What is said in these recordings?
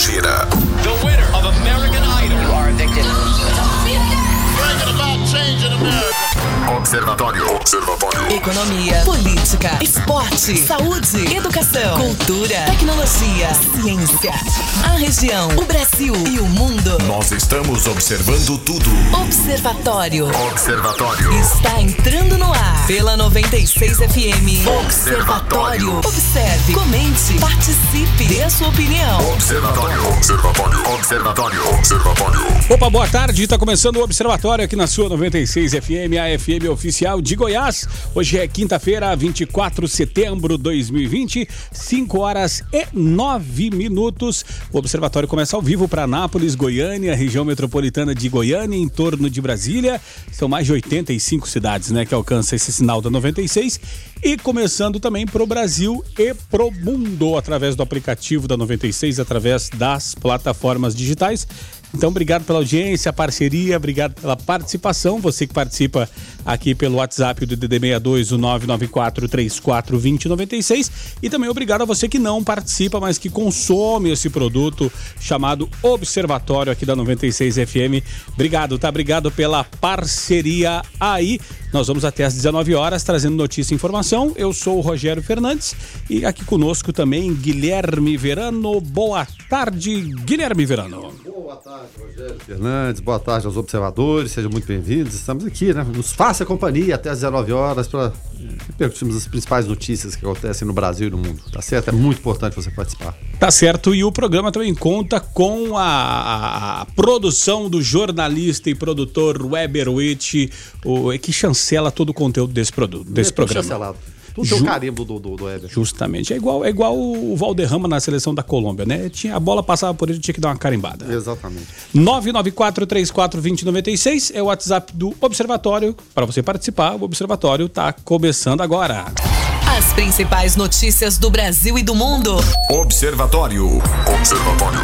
gira. Observatório. Observatório. Economia, política, esporte, saúde, educação, cultura, tecnologia, ciência. A região, o Brasil e o mundo. Nós estamos observando tudo. Observatório. Observatório. Está entrando no ar pela 96 FM. Observatório. Observe, comente, participe, dê a sua opinião. Observatório. Observatório. Observatório. Observatório. Opa, boa tarde. Está começando o Observatório aqui na sua 96 FM, a FM oficial de Goiás. Hoje é quinta-feira, 24 de setembro de 2020, 5 horas e 9 minutos. O Observatório começa ao vivo para Anápolis, Goiânia, região metropolitana de Goiânia, em torno de Brasília. São mais de 85 cidades, né, que alcançam esse sinal da 96 e começando também para o Brasil e pro mundo através do aplicativo da 96, através das plataformas digitais. Então, obrigado pela audiência, parceria, obrigado pela participação. Você que participa aqui pelo WhatsApp do DD62, o 994342096. E também obrigado a você que não participa, mas que consome esse produto chamado Observatório aqui da 96 FM. Obrigado, tá? Obrigado pela parceria aí. Nós vamos até às 19 horas trazendo notícia e informação. Eu sou o Rogério Fernandes e aqui conosco também Guilherme Verano. Boa tarde, Guilherme Verano. Boa tarde, Rogério Fernandes. Boa tarde aos observadores. Sejam muito bem-vindos. Estamos aqui, né? Nos faça companhia até às 19 horas para repercutirmos as principais notícias que acontecem no Brasil e no mundo. Tá certo? É muito importante você participar. Tá certo. E o programa também conta com a, produção do jornalista e produtor Weber Witt, o, que chancela todo o conteúdo desse produto, desse É programa. chancelado. Tudo tem Ju- o carimbo do, do, do Weber. Justamente. É igual, é igual o Valderrama na seleção da Colômbia, né? Tinha, a bola passava por ele, tinha que dar uma carimbada. Exatamente. 994-34-2096 é o WhatsApp do Observatório. Para você participar, o Observatório tá começando agora. As principais notícias do Brasil e do mundo. Observatório. Observatório.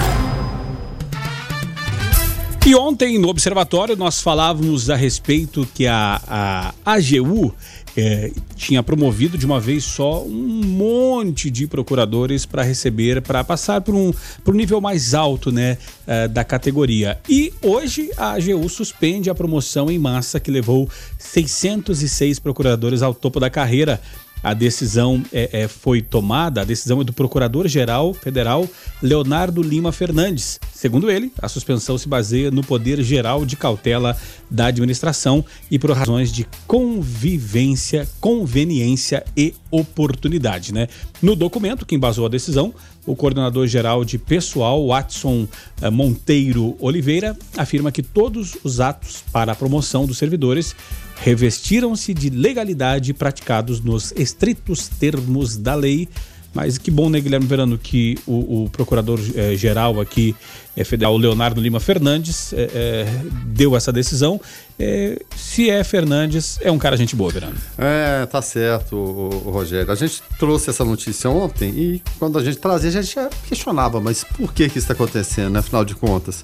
E ontem no Observatório nós falávamos a respeito que a, a AGU eh, tinha promovido de uma vez só um monte de procuradores para receber, para passar por um, um nível mais alto né, eh, da categoria. E hoje a AGU suspende a promoção em massa que levou 606 procuradores ao topo da carreira. A decisão é, é, foi tomada, a decisão é do Procurador-Geral Federal Leonardo Lima Fernandes. Segundo ele, a suspensão se baseia no poder geral de cautela da administração e por razões de convivência, conveniência e oportunidade. Né? No documento que embasou a decisão, o coordenador-geral de pessoal, Watson eh, Monteiro Oliveira, afirma que todos os atos para a promoção dos servidores revestiram-se de legalidade praticados nos estritos termos da lei. Mas que bom, né, Guilherme Verano, que o, o procurador-geral aqui, eh, federal, Leonardo Lima Fernandes, eh, eh, deu essa decisão. Eh, se é Fernandes, é um cara gente boa, Verano. É, tá certo, o, o Rogério. A gente trouxe essa notícia ontem e quando a gente trazia, a gente já questionava, mas por que que isso está acontecendo, né? Afinal de contas.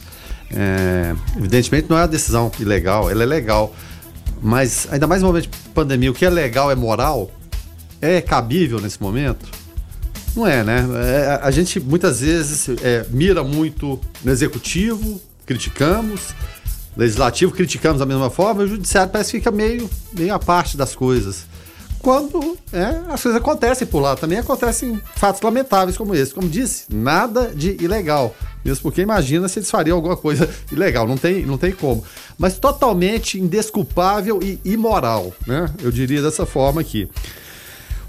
É, evidentemente não é uma decisão ilegal, ela é legal. Mas ainda mais no momento de pandemia, o que é legal é moral? É cabível nesse momento? Não é, né? É, a gente muitas vezes é, mira muito no executivo, criticamos, legislativo criticamos da mesma forma, e o judiciário parece que fica meio, meio à parte das coisas. Quando é, as coisas acontecem por lá, também acontecem fatos lamentáveis como esse. Como disse, nada de ilegal. Mesmo porque imagina se eles fariam alguma coisa ilegal, não tem, não tem como. Mas totalmente indesculpável e imoral, né? Eu diria dessa forma aqui.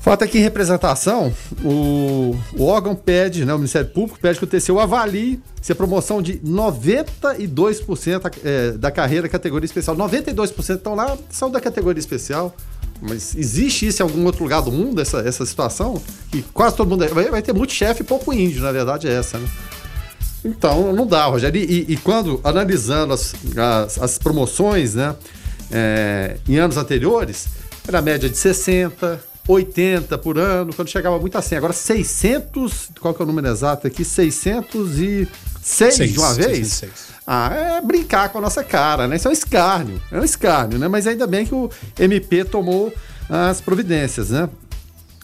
Fato é que em representação, o, o órgão pede, né, o Ministério Público pede que o TCU avalie se a promoção de 92% é, da carreira categoria especial. 92% estão lá, são da categoria especial. Mas existe isso em algum outro lugar do mundo, essa, essa situação? Que quase todo mundo. é, Vai, vai ter muito chefe e pouco índio, na verdade, é essa, né? Então, não dá, Rogério. E, e- e quando, analisando as, as, as promoções, né, é, em anos anteriores, era a média de 60, 80 por ano, quando chegava muito assim. Agora, 600, qual que é o número exato aqui? 606 Seis, de uma vez? 606. Ah, é brincar com a nossa cara, né? Isso é um escárnio, é um escárnio, né? Mas ainda bem que o MP tomou as providências, né?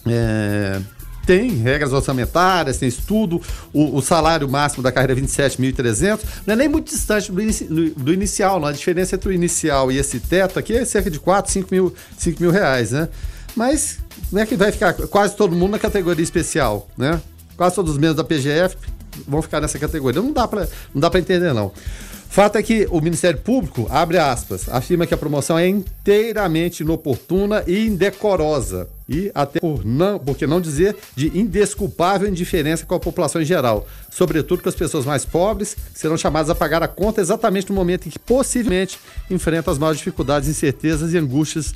É, tem regras orçamentárias, tem estudo, o, o salário máximo da carreira é 27.300, não é nem muito distante do, inici, do, inicial, não. a diferença entre o inicial e esse teto aqui é cerca de 4, 5 mil, 5 mil reais, né? Mas não é que vai ficar quase todo mundo na categoria especial, né? Quase todos os membros da PGF vão ficar nessa categoria. Não dá para não dá para entender não. Fato é que o Ministério Público, abre aspas, afirma que a promoção é inteiramente inoportuna e indecorosa. E até por não, por que não dizer, de indesculpável indiferença com a população em geral. Sobretudo com as pessoas mais pobres, serão chamadas a pagar a conta exatamente no momento em que possivelmente enfrentam as maiores dificuldades, incertezas e angústias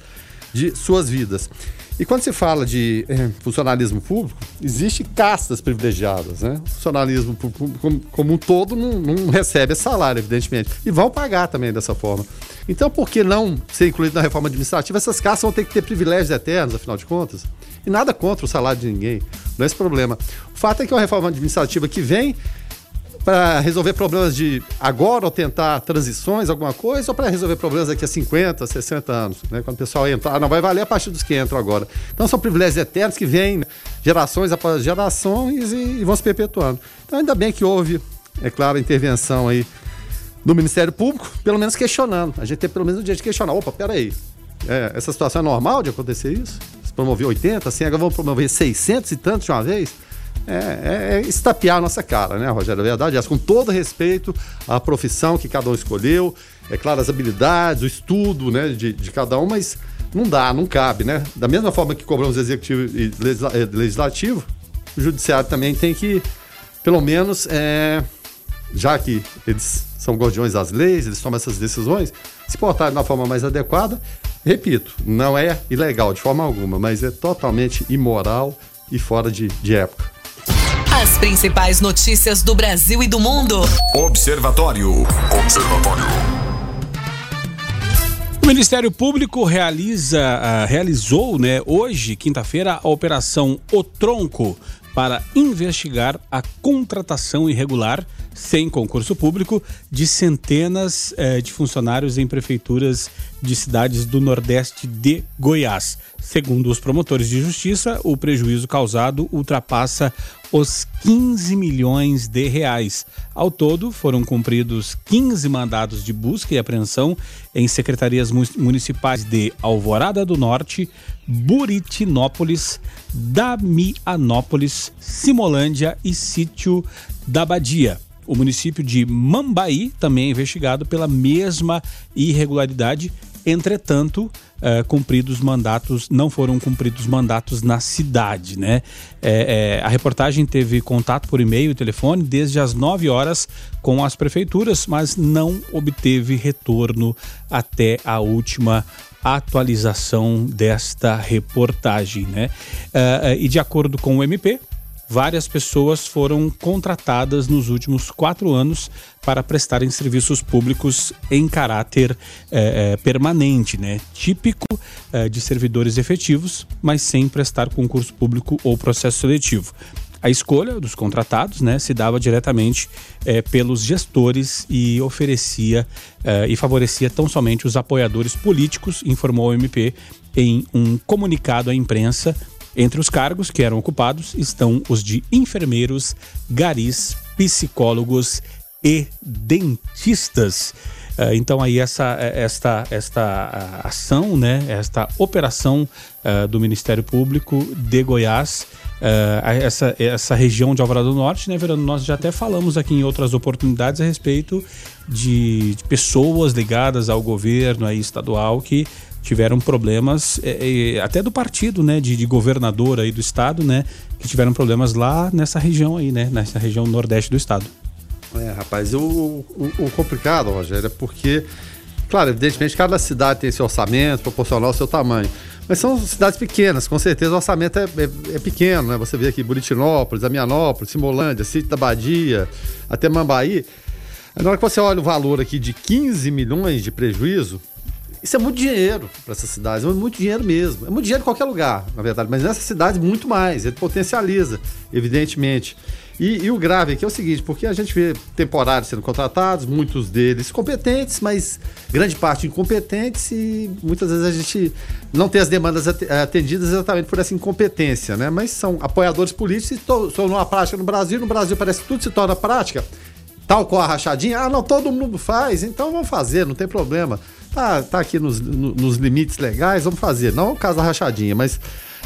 de suas vidas. E quando se fala de eh, funcionalismo público, existe castas privilegiadas, né? O funcionalismo público como, um todo não, não, recebe salário, evidentemente. E vão pagar também dessa forma. Então, por que não ser incluído na reforma administrativa? Essas castas vão ter que ter privilégios eternos, afinal de contas. E nada contra o salário de ninguém. Não é esse problema. O fato é que é uma reforma administrativa que vem para resolver problemas de agora ou tentar transições, alguma coisa, ou para resolver problemas daqui a 50, 60 anos, né? Quando o pessoal entra, ah, não vai valer a partir dos que entram agora. Então são privilégios eternos que vêm né? gerações após gerações e, e vão se perpetuando. Então ainda bem que houve, é claro, a intervenção aí do Ministério Público, pelo menos questionando. A gente tem pelo menos o dia de questionar. Opa, peraí, é, essa situação é normal de acontecer isso? Se promover 80, assim, agora vamos promover 600 e tantos de uma vez? É, é, é estapear a nossa cara, né, Rogério? A verdade é essa, com todo respeito à profissão que cada um escolheu, é claro, as habilidades, o estudo né, de, de cada um, mas não dá, não cabe, né? Da mesma forma que cobramos executivo e eh, legislativo, o judiciário também tem que, pelo menos, é, já que eles são guardiões das leis, eles tomam essas decisões, se portar de uma forma mais adequada, repito, não é ilegal de forma alguma, mas é totalmente imoral e fora de, de época. As principais notícias do Brasil e do mundo. Observatório. Observatório. O Ministério Público realiza, uh, realizou né, hoje, quinta-feira, a Operação O Tronco para investigar a contratação irregular, sem concurso público, de centenas uh, de funcionários em prefeituras de cidades do Nordeste de Goiás. Segundo os promotores de justiça, o prejuízo causado ultrapassa os 15 milhões de reais. Ao todo, foram cumpridos 15 mandados de busca e apreensão em secretarias municipais de Alvorada do Norte, Buritinópolis, Damianópolis, Simolândia e Sítio da Badia. O município de Mambaí também é investigado pela mesma irregularidade Entretanto, é, cumpridos mandatos, não foram cumpridos mandatos na cidade, né? É, é, a reportagem teve contato por e-mail e telefone desde as 9 horas com as prefeituras, mas não obteve retorno até a última atualização desta reportagem, né? É, e de acordo com o MP, várias pessoas foram contratadas nos últimos quatro anos para prestarem serviços públicos em caráter é, é, permanente, né? típico é, de servidores efetivos, mas sem prestar concurso público ou processo seletivo. A escolha dos contratados né, se dava diretamente é, pelos gestores e oferecia é, e favorecia tão somente os apoiadores políticos, informou o MP em um comunicado à imprensa entre os cargos que eram ocupados estão os de enfermeiros, garis, psicólogos e dentistas. Uh, então aí essa esta esta ação, né, esta operação uh, do Ministério Público de Goiás, uh, essa essa região de Alvorada do Norte, né, Verano, nós já até falamos aqui em outras oportunidades a respeito de, de pessoas ligadas ao governo aí estadual que tiveram problemas, é, é, até do partido, né, de, de, governador aí do estado, né, que tiveram problemas lá nessa região aí, né, nessa região nordeste do estado. É, rapaz, o, o, o complicado, Rogério, é porque, claro, evidentemente cada cidade tem seu orçamento proporcional ao seu tamanho. Mas são cidades pequenas, com certeza o orçamento é, é, é pequeno, né? Você vê aqui Buritinópolis, Amianópolis, Simolândia, Sítio da Badia, até Mambaí. Na hora que você olha o valor aqui de 15 milhões de prejuízo, Isso é muito dinheiro para essas cidades, é muito dinheiro mesmo. É muito dinheiro em qualquer lugar, na verdade, mas nessas cidades muito mais. Ele potencializa, evidentemente. E, e, o grave aqui é o seguinte, porque a gente vê temporários sendo contratados, muitos deles competentes, mas grande parte incompetentes e muitas vezes a gente não tem as demandas atendidas exatamente por essa incompetência, né? Mas são apoiadores políticos e estão numa prática no Brasil. No Brasil parece que tudo se torna prática, tal qual a rachadinha. Ah, não, todo mundo faz, então vamos fazer, não tem problema. Tá, tá aqui nos, nos limites legais, vamos fazer. Não o caso da rachadinha, mas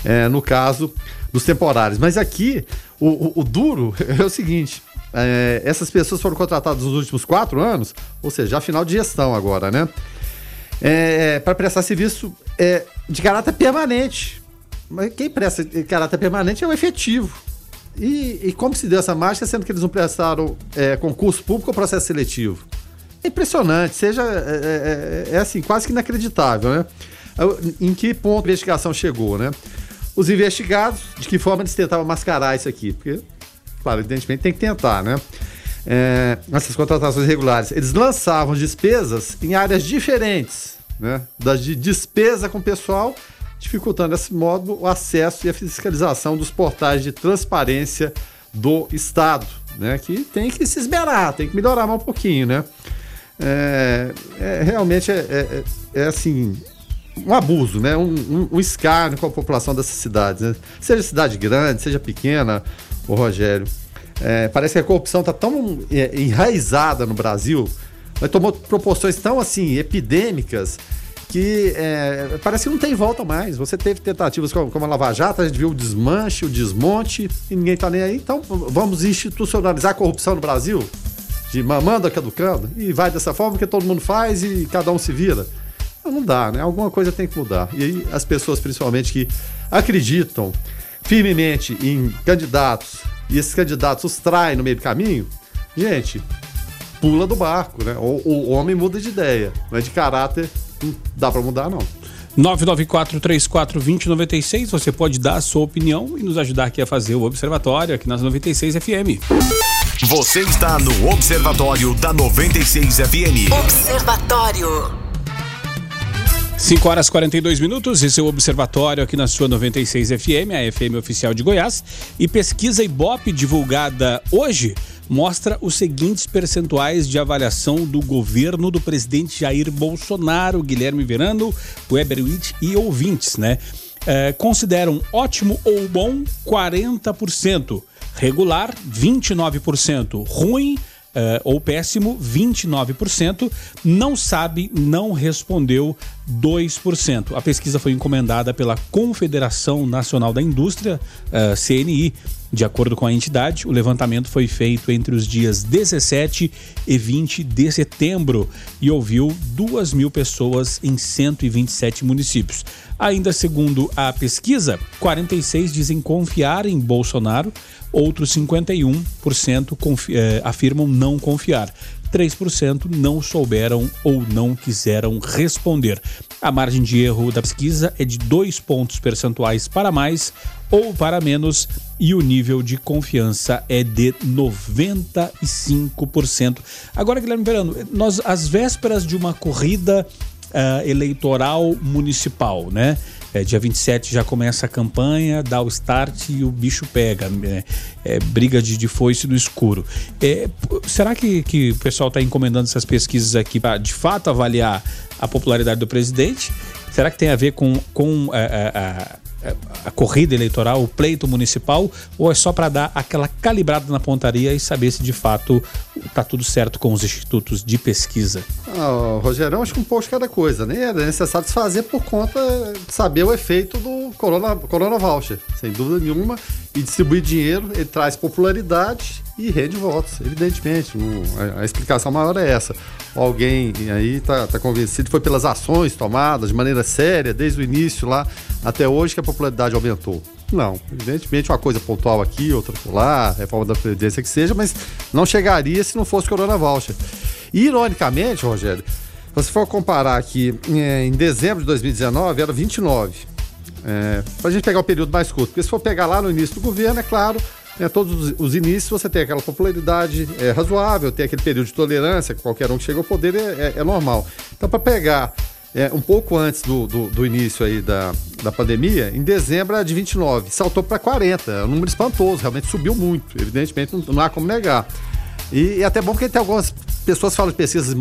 é, no caso dos temporários. Mas aqui, o, o, o duro é o seguinte: é, essas pessoas foram contratadas nos últimos quatro anos, ou seja, já final de gestão agora, né? É, para prestar serviço é, de caráter permanente. Mas quem presta de caráter permanente é o efetivo. E, e como se deu essa mágica, sendo que eles não prestaram é, concurso público ou processo seletivo? É impressionante, seja. É, é, é, assim, quase que inacreditável, né? Em que ponto a investigação chegou, né? Os investigados, de que forma eles tentavam mascarar isso aqui? Porque, claro, evidentemente tem que tentar, né? É, essas contratações regulares, eles lançavam despesas em áreas diferentes, né? Das de despesa com pessoal, dificultando desse modo o acesso e a fiscalização dos portais de transparência do Estado, né? Que tem que se esmerar, tem que melhorar mais um pouquinho, né? É, é realmente é, é, é assim um abuso, né? Um, um, um, escárnio com a população dessas cidades, né? Seja cidade grande, seja pequena, o Rogério. É, parece que a corrupção está tão é, enraizada no Brasil, mas tomou proporções tão assim epidêmicas que é, parece que não tem volta mais. Você teve tentativas como, como a Lava Jato, a gente viu o desmanche, o desmonte, e ninguém está nem aí. Então vamos institucionalizar a corrupção no Brasil? De mamando, caducando? E vai dessa forma que todo mundo faz e cada um se vira. Não dá, né? Alguma coisa tem que mudar. E aí as pessoas, principalmente, que acreditam firmemente em candidatos e esses candidatos os traem no meio do caminho, gente, pula do barco, né? O, o homem muda de ideia, mas de caráter não dá para mudar, não. 994-34-2096, você pode dar a sua opinião e nos ajudar aqui a fazer o Observatório aqui nas 96 FM. Você está no Observatório da 96 FM. Observatório. 5 horas e 42 minutos, esse é o Observatório aqui na sua 96 FM, a FM oficial de Goiás. E pesquisa Ibope divulgada hoje mostra os seguintes percentuais de avaliação do governo do presidente Jair Bolsonaro, Guilherme Verano, Weber Witt e ouvintes, né? É, consideram ótimo ou bom 40%, regular 29%, ruim uh, ou péssimo, 29%, não sabe, não respondeu 2%. A pesquisa foi encomendada pela Confederação Nacional da Indústria, uh, CNI. De acordo com a entidade, o levantamento foi feito entre os dias 17 e 20 de setembro e ouviu 2 mil pessoas em 127 municípios. Ainda segundo a pesquisa, 46 dizem confiar em Bolsonaro, outros 51% eh, afirmam não confiar. 3% não souberam ou não quiseram responder. A margem de erro da pesquisa é de 2 pontos percentuais para mais ou para menos e o nível de confiança é de 95%. Agora, Guilherme Verano, nós às vésperas de uma corrida uh, eleitoral municipal, né? É, dia 27 já começa a campanha, dá o start e o bicho pega. É, é briga de, de foice no escuro. É, será que, que o pessoal está encomendando essas pesquisas aqui para de fato avaliar a popularidade do presidente? Será que tem a ver com, com a, a, é, a corrida eleitoral, o pleito municipal, ou é só para dar aquela calibrada na pontaria e saber se de fato está tudo certo com os institutos de pesquisa? Ah, Rogerão, acho que um pouco de cada coisa, né? É necessário desfazer por conta de saber o efeito do Corona, corona Voucher, sem dúvida nenhuma, e distribuir dinheiro, ele traz popularidade e rende votos, evidentemente. a, explicação maior é essa. Alguém aí está tá convencido, foi pelas ações tomadas de maneira séria, desde o início lá até hoje, que a popularidade aumentou. Não, evidentemente uma coisa pontual aqui, outra lá, reforma da Previdência que seja, mas não chegaria se não fosse Corona Voucher. E, ironicamente, Rogério, se você for comparar aqui, é, em dezembro de 2019 era 29. É, para a gente pegar o período mais curto, porque se for pegar lá no início do governo, é claro, né, todos os, os, inícios você tem aquela popularidade é, razoável, tem aquele período de tolerância, qualquer um que chega ao poder é, é, é normal. Então, para pegar é, um pouco antes do, do, do, início aí da, da pandemia, em dezembro era de 29, saltou para 40, é um número espantoso, realmente subiu muito, evidentemente não, não há como negar. E, e até bom porque tem algumas pessoas falam de pesquisas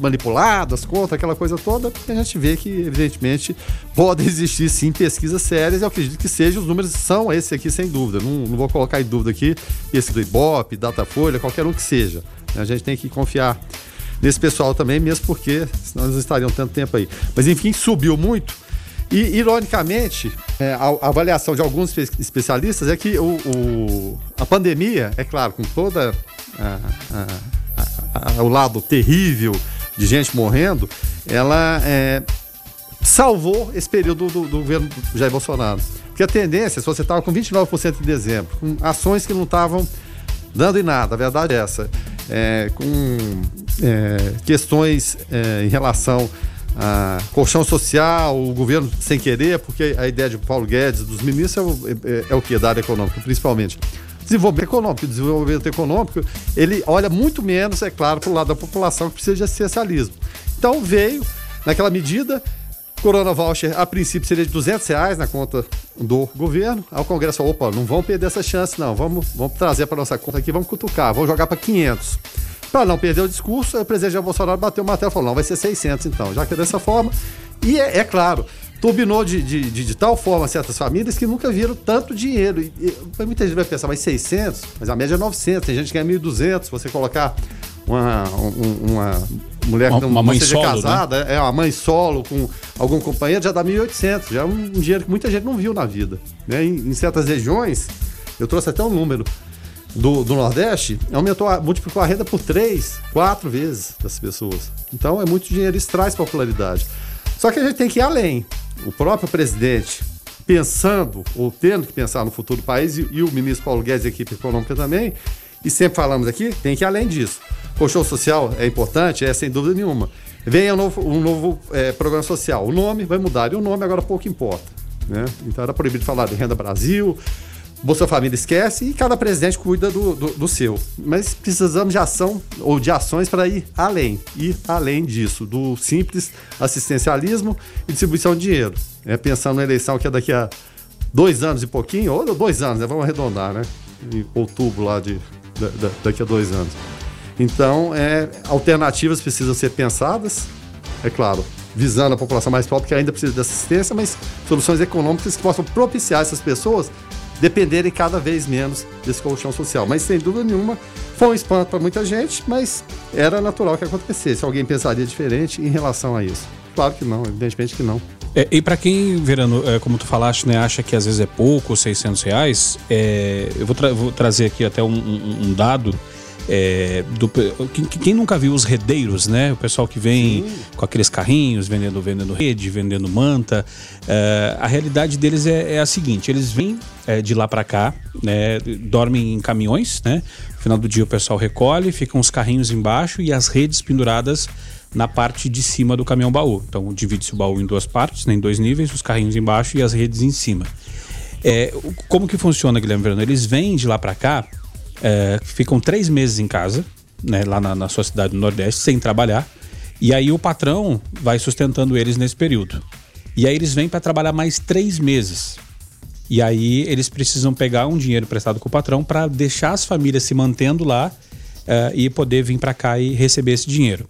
manipuladas, contra aquela coisa toda, porque a gente vê que, evidentemente, podem existir sim pesquisas sérias, eu acredito que sejam, os números são esses aqui, sem dúvida. Não, não vou colocar em dúvida aqui esse do Ibope, Datafolha, qualquer um que seja. A gente tem que confiar nesse pessoal também, mesmo porque senão eles não estariam tanto tempo aí. Mas enfim, subiu muito. E, ironicamente, é, a, avaliação de alguns especialistas é que o, o a pandemia, é claro, com toda o lado terrível de gente morrendo, ela é, salvou esse período do, do, governo Jair Bolsonaro. Porque a tendência, se você estava com 29% em dezembro, com ações que não estavam dando em nada, a verdade é essa, é, com é, questões é, em relação a colchão social, o governo sem querer, porque a ideia de Paulo Guedes, dos ministros, é o, é, é o que? Da área econômica, principalmente. Desenvolvimento econômico, desenvolvimento econômico, ele olha muito menos, é claro, para o lado da população que precisa de assistencialismo. Então veio, naquela medida, Corona Voucher, a princípio, seria de 200 reais na conta do governo. Aí o Congresso falou, opa, não vamos perder essa chance, não. Vamos, vamos trazer para nossa conta aqui, vamos cutucar, vamos jogar para 500. Para não perder o discurso, o presidente Jair Bolsonaro bateu o martelo e falou, não, vai ser 600 então, já que é dessa forma. E é, é claro, turbinou de, de, de, de, tal forma certas famílias que nunca viram tanto dinheiro. E, e, muita gente vai pensar, mas 600? Mas a média é 900, tem gente que ganha 1.200, você colocar uma, uma mulher que não, uma mãe seja solo, né? casada, né? é uma mãe solo com algum companheiro, já dá 1.800, já é um dinheiro que muita gente não viu na vida. Né? Em, em certas regiões, eu trouxe até um número do, do Nordeste, aumentou, multiplicou a renda por três, quatro vezes das pessoas. Então é muito dinheiro, isso traz popularidade. Só que a gente tem que ir além o próprio presidente pensando ou tendo que pensar no futuro do país e, e o ministro Paulo Guedes e a equipe econômica também, e sempre falamos aqui, tem que ir além disso. Colchão social é importante, é sem dúvida nenhuma. Venha um novo, um novo é, programa social. O nome vai mudar e o nome agora pouco importa. Né? Então era proibido falar de Renda Brasil, Bolsa Família esquece e cada presidente cuida do, do, do, seu. Mas precisamos de ação ou de ações para ir além, ir além disso, do simples assistencialismo e distribuição de dinheiro. É, pensando na eleição que é daqui a dois anos e pouquinho, ou dois anos, né? vamos arredondar, né? Em outubro lá de, da, daqui a dois anos. Então, é, alternativas precisam ser pensadas, é claro, visando a população mais pobre que ainda precisa de assistência, mas soluções econômicas que possam propiciar essas pessoas dependerem cada vez menos desse colchão social. Mas sem dúvida nenhuma, foi um espanto para muita gente, mas era natural que acontecesse. Alguém pensaria diferente em relação a isso? Claro que não, evidentemente que não. É, e para quem, Verano, é, como tu falaste, né, acha que às vezes é pouco, 600 reais, é, eu vou, tra vou, trazer aqui até um, um, um dado é, do, quem, quem, nunca viu os redeiros, né? O pessoal que vem Sim. com aqueles carrinhos vendendo, vendendo rede, vendendo manta. É, a realidade deles é, é, a seguinte: eles vêm é, de lá para cá, né? Dormem em caminhões, né? No final do dia o pessoal recolhe, ficam os carrinhos embaixo e as redes penduradas na parte de cima do caminhão baú. Então divide-se o baú em duas partes, né, em dois níveis, os carrinhos embaixo e as redes em cima. É, como que funciona, Guilherme Verano? Eles vêm de lá para cá é, ficam três meses em casa, né, lá na, na sua cidade do Nordeste, sem trabalhar. E aí o patrão vai sustentando eles nesse período. E aí eles vêm para trabalhar mais três meses. E aí eles precisam pegar um dinheiro prestado com o patrão para deixar as famílias se mantendo lá uh, e poder vir para cá e receber esse dinheiro.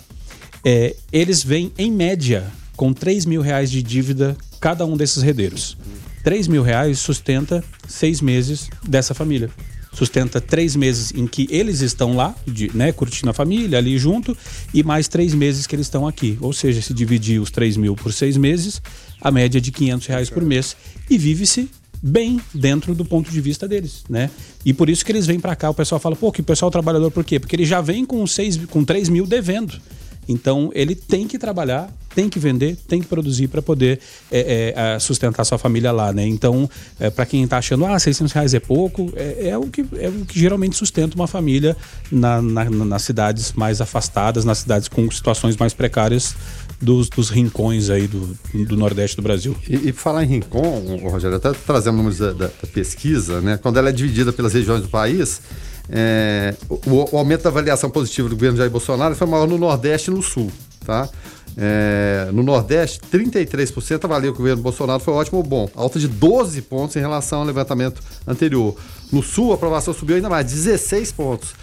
É, eles vêm, em média, com 3 mil reais de dívida cada um desses redeiros. 3 mil reais sustenta seis meses dessa família sustenta três meses em que eles estão lá, de, né, curtindo a família ali junto, e mais três meses que eles estão aqui. Ou seja, se dividir os três mil por seis meses, a média é de 500 reais por mês. E vive-se bem dentro do ponto de vista deles, né? E por isso que eles vêm para cá. O pessoal fala, pô, que o pessoal trabalhador, por quê? Porque ele já vem com, seis, com 3 mil devendo. Então ele tem que trabalhar, tem que vender, tem que produzir para poder é, é, sustentar sua família lá, né? Então, é, para quem está achando, ah, 600 reais é pouco, é, é, o que, é o que geralmente sustenta uma família na, na, nas cidades mais afastadas, nas cidades com situações mais precárias dos, dos rincões aí do, do Nordeste do Brasil. E, e falar em rincão, Rogério, até trazendo números da, da, da pesquisa, né? Quando ela é dividida pelas regiões do país, é, o, o, aumento da avaliação positiva do governo Jair Bolsonaro foi maior no Nordeste e no Sul, tá? É, no Nordeste, 33% avalia que o governo Bolsonaro foi ótimo ou bom, alta de 12 pontos em relação ao levantamento anterior. No Sul, a aprovação subiu ainda mais, 16 pontos.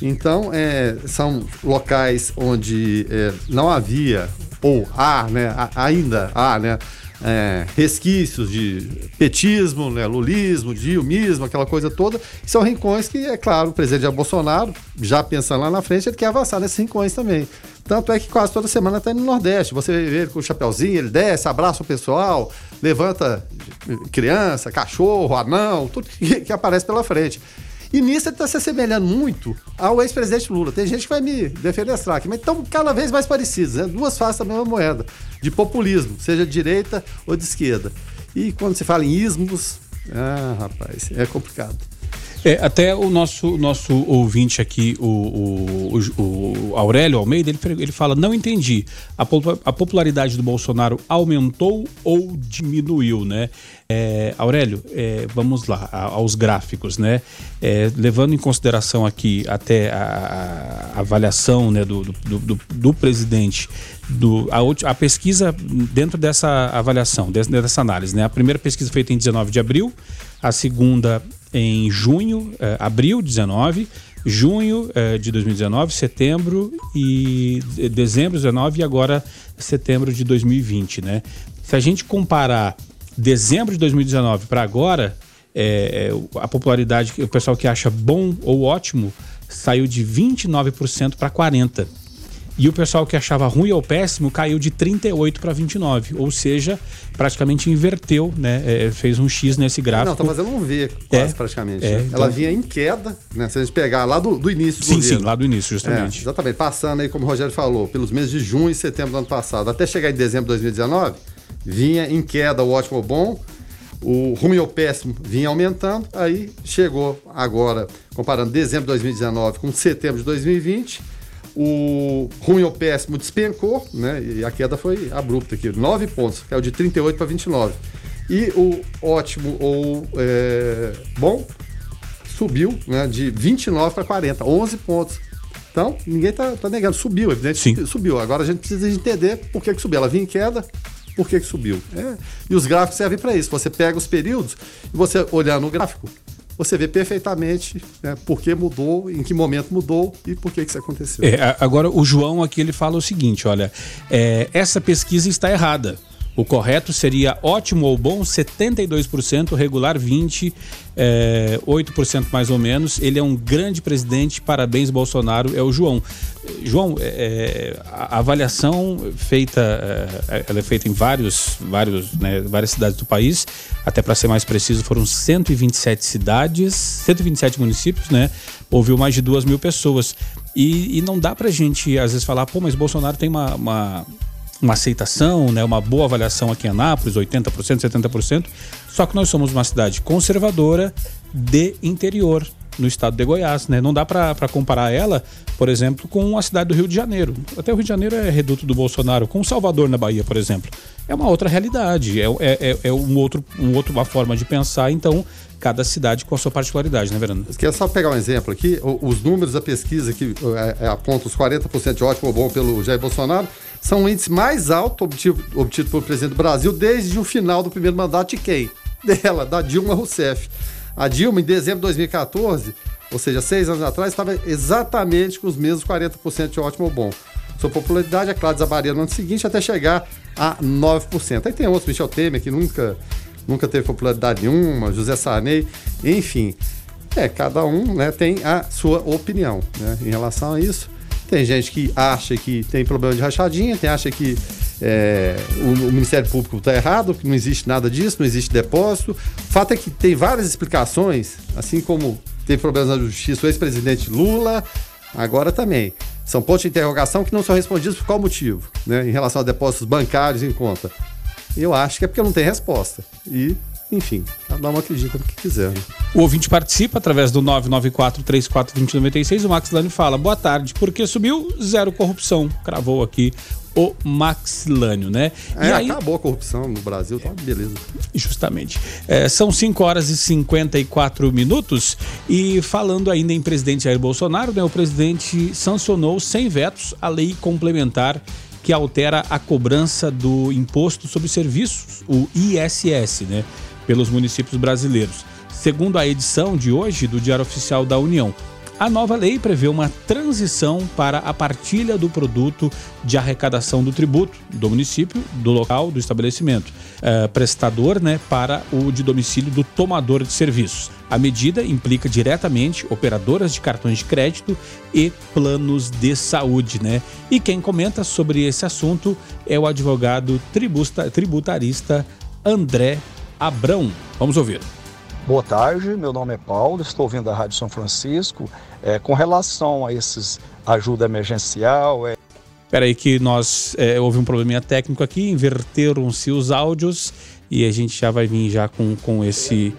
Então, é, são locais onde é, não havia, ou há, né, ainda há, né, é, resquícios de petismo, né, lulismo, dilmismo, aquela coisa toda. São rincões que, é claro, o presidente Bolsonaro, já pensando lá na frente, ele quer avançar nesses rincões também. Tanto é que quase toda semana está no Nordeste. Você vê ele com o chapéuzinho, ele desce, abraça o pessoal, levanta criança, cachorro, anão, tudo que, que aparece pela frente. E nisso ele está se assemelhando muito ao ex-presidente Lula. Tem gente que vai me defenestrar aqui, mas estão cada vez mais parecidos, né? Duas faces da mesma moeda, de populismo, seja de direita ou de esquerda. E quando se fala em ismos, ah, rapaz, é complicado. É, até o nosso, nosso ouvinte aqui, o, o, o, Aurélio Almeida, ele, ele fala: não entendi. A, a popularidade do Bolsonaro aumentou ou diminuiu, né? É, Aurélio, é, vamos lá, aos gráficos, né? É, levando em consideração aqui até a, a avaliação né, do, do, do, do presidente, do, a, a, pesquisa dentro dessa avaliação, dessa análise, né? A primeira pesquisa feita em 19 de abril, a segunda em junho, eh, abril 19, junho eh, de 2019, setembro e dezembro 19 e agora setembro de 2020, né? Se a gente comparar dezembro de 2019 para agora, é, a popularidade, o pessoal que acha bom ou ótimo saiu de 29% para 40%. E o pessoal que achava ruim ou péssimo caiu de 38 para 29, ou seja, praticamente inverteu, né? É, fez um X nesse gráfico. Não, tá fazendo um V quase é, praticamente. É, né? Ela então... vinha em queda, né? Se a gente pegar lá do, do início do Sim, governo. sim, lá do início, justamente. É, exatamente, passando aí, como o Rogério falou, pelos meses de junho e setembro do ano passado, até chegar em dezembro de 2019, vinha em queda o ótimo ou bom, o ruim ou péssimo vinha aumentando, aí chegou agora, comparando dezembro de 2019 com setembro de 2020 o ruim ou péssimo despencou, né? E a queda foi abrupta aqui, 9 pontos, caiu de 38 para 29. E o ótimo ou é, bom subiu né, de 29 para 40, 11 pontos. Então, ninguém está tá negando, subiu, evidente, Sim. subiu. Agora a gente precisa entender por que, que subiu. Ela vinha em queda, por que, que subiu? É. E os gráficos servem para isso. Você pega os períodos e você olhar no gráfico, você vê perfeitamente né, por que mudou, em que momento mudou e por que, isso aconteceu. É, agora, o João aqui ele fala o seguinte: olha, é, essa pesquisa está errada. O correto seria ótimo ou bom, 72%, regular 20%, é, 8% mais ou menos. Ele é um grande presidente, parabéns Bolsonaro, é o João. João, é, a avaliação feita, é, ela é feita em vários, vários, né, várias cidades do país, até para ser mais preciso, foram 127 cidades, 127 municípios, né? Ouviu mais de duas mil pessoas. E, e não dá pra gente, às vezes, falar, pô, mas Bolsonaro tem uma, uma uma aceitação, né, uma boa avaliação aqui em Anápolis, 80%, 70%. Só que nós somos uma cidade conservadora de interior no estado de Goiás, né? Não dá para comparar ela, por exemplo, com a cidade do Rio de Janeiro. Até o Rio de Janeiro é reduto do Bolsonaro, com Salvador na Bahia, por exemplo. É uma outra realidade, é, é, é, é um outro, um outro, uma forma de pensar, então cada cidade com a sua particularidade, né, Verano? Quer só pegar um exemplo aqui? Os números da pesquisa que é, é, apontam os 40% de ótimo ou bom pelo Jair Bolsonaro são o índice mais alto obtido, obtido pelo presidente do Brasil desde o final do primeiro mandato de quem? Dela, da Dilma Rousseff. A Dilma, em dezembro de 2014, ou seja, seis anos atrás, estava exatamente com os mesmos 40% de ótimo ou bom. Sua popularidade, é claro, desabaria no ano seguinte até chegar a 9%. Aí tem outros, Michel Temer, que nunca, nunca teve popularidade nenhuma, José Sarney, enfim. É, cada um né, tem a sua opinião né, em relação a isso. Tem gente que acha que tem problema de rachadinha, tem acha que é, o, o, Ministério Público está errado, que não existe nada disso, não existe depósito. O fato é que tem várias explicações, assim como teve problemas na justiça o ex-presidente Lula, agora também. São pontos de interrogação que não são respondidos por qual motivo, né, em relação a depósitos bancários em conta. Eu acho que é porque não tem resposta. E enfim, cada um acredita no que quiser. Né? O ouvinte participa através do 994-34-2096. O Max Lani fala: boa tarde, porque subiu zero corrupção. Cravou aqui o Maxilânio, né? É, e aí... acabou a corrupção no Brasil, tá beleza. Justamente. É, são 5 horas e 54 minutos e falando ainda em presidente Jair Bolsonaro, né, o presidente sancionou sem vetos a lei complementar que altera a cobrança do Imposto sobre Serviços, o ISS, né, pelos municípios brasileiros. Segundo a edição de hoje do Diário Oficial da União, a nova lei prevê uma transição para a partilha do produto de arrecadação do tributo do município, do local, do estabelecimento, uh, prestador, né, para o de domicílio do tomador de serviços. A medida implica diretamente operadoras de cartões de crédito e planos de saúde, né? E quem comenta sobre esse assunto é o advogado tributa, tributarista André Abrão. Vamos ouvir. Boa tarde, meu nome é Paulo, estou ouvindo a Rádio São Francisco. É, com relação a esses ajuda emergencial. É... Espera aí que nós é, houve um probleminha técnico aqui, inverteram-se os áudios e a gente já vai vir já com, com esse.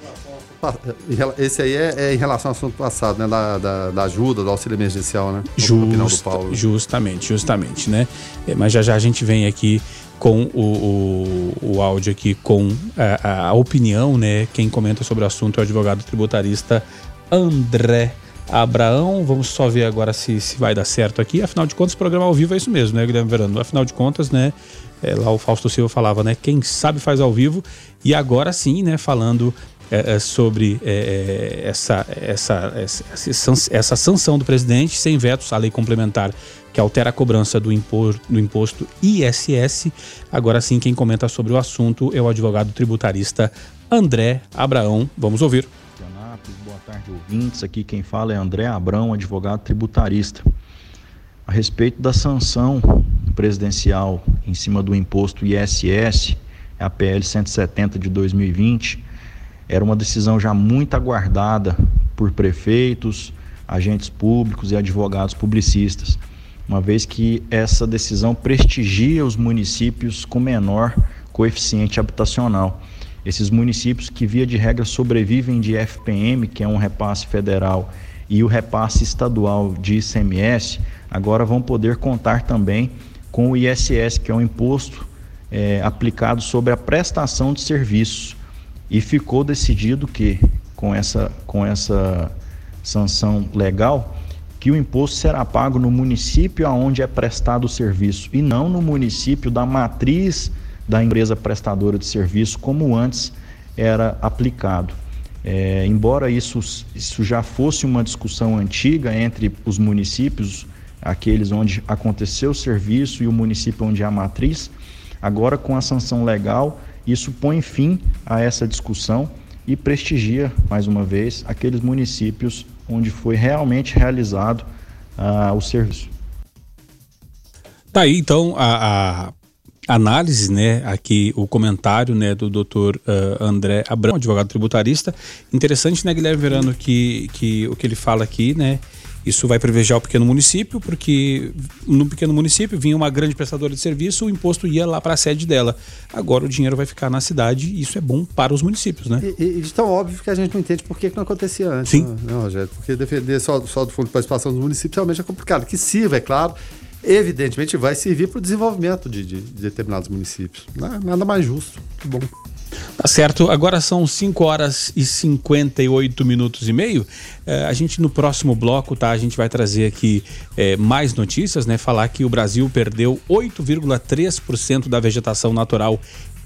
Esse aí é, é em relação ao assunto passado, né? Da, da, da ajuda, do auxílio emergencial, né? Just, justamente, justamente, né? É, mas já já a gente vem aqui com o, o, o áudio aqui com a, a, opinião, né? Quem comenta sobre o assunto é o advogado tributarista André Abraão. Vamos só ver agora se, se vai dar certo aqui. Afinal de contas, o programa ao vivo é isso mesmo, né, Guilherme Verano? Afinal de contas, né? É, lá o Fausto Silva falava, né? Quem sabe faz ao vivo. E agora sim, né? Falando é, é sobre é, essa, essa, essa, essa sanção do presidente sem vetos à lei complementar que altera a cobrança do, impor, do imposto ISS. Agora sim, quem comenta sobre o assunto é o advogado tributarista André Abraão. Vamos ouvir. Boa tarde, ouvintes. Aqui quem fala é André Abraão, advogado tributarista. A respeito da sanção presidencial em cima do imposto ISS, a PL 170 de 2020, era uma decisão já muito aguardada por prefeitos, agentes públicos e advogados publicistas uma vez que essa decisão prestigia os municípios com menor coeficiente habitacional. Esses municípios que, via de regra, sobrevivem de FPM, que é um repasse federal, e o repasse estadual de ICMS, agora vão poder contar também com o ISS, que é um imposto é, aplicado sobre a prestação de serviços. E ficou decidido que, com essa, com essa sanção legal, que o imposto será pago no município aonde é prestado o serviço e não no município da matriz da empresa prestadora de serviço, como antes era aplicado. É, embora isso, isso já fosse uma discussão antiga entre os municípios, aqueles onde aconteceu o serviço e o município onde há a matriz, agora com a sanção legal, isso põe fim a essa discussão e prestigia, mais uma vez, aqueles municípios onde foi realmente realizado uh, o serviço. Tá aí então a, a, análise, né, aqui o comentário, né, do Dr. Uh, André Abrão, advogado tributarista. Interessante, né, Guilherme Verano, que, que o que ele fala aqui, né, isso vai privilegiar o pequeno município, porque no pequeno município vinha uma grande prestadora de serviço, o imposto ia lá para a sede dela. Agora o dinheiro vai ficar na cidade e isso é bom para os municípios, né? E, e, tão óbvio que a gente não entende por que, que não acontecia antes. Sim. Né, Rogério? Porque defender só, só do fundo de participação dos municípios realmente é complicado. Que sirva, é claro, evidentemente vai servir para o desenvolvimento de, de, de determinados municípios. Nada mais justo. Que bom. Tá certo. Agora são 5 horas e 58 minutos e meio. É, a gente no próximo bloco, tá? A gente vai trazer aqui é, mais notícias, né? Falar que o Brasil perdeu 8,3% da vegetação natural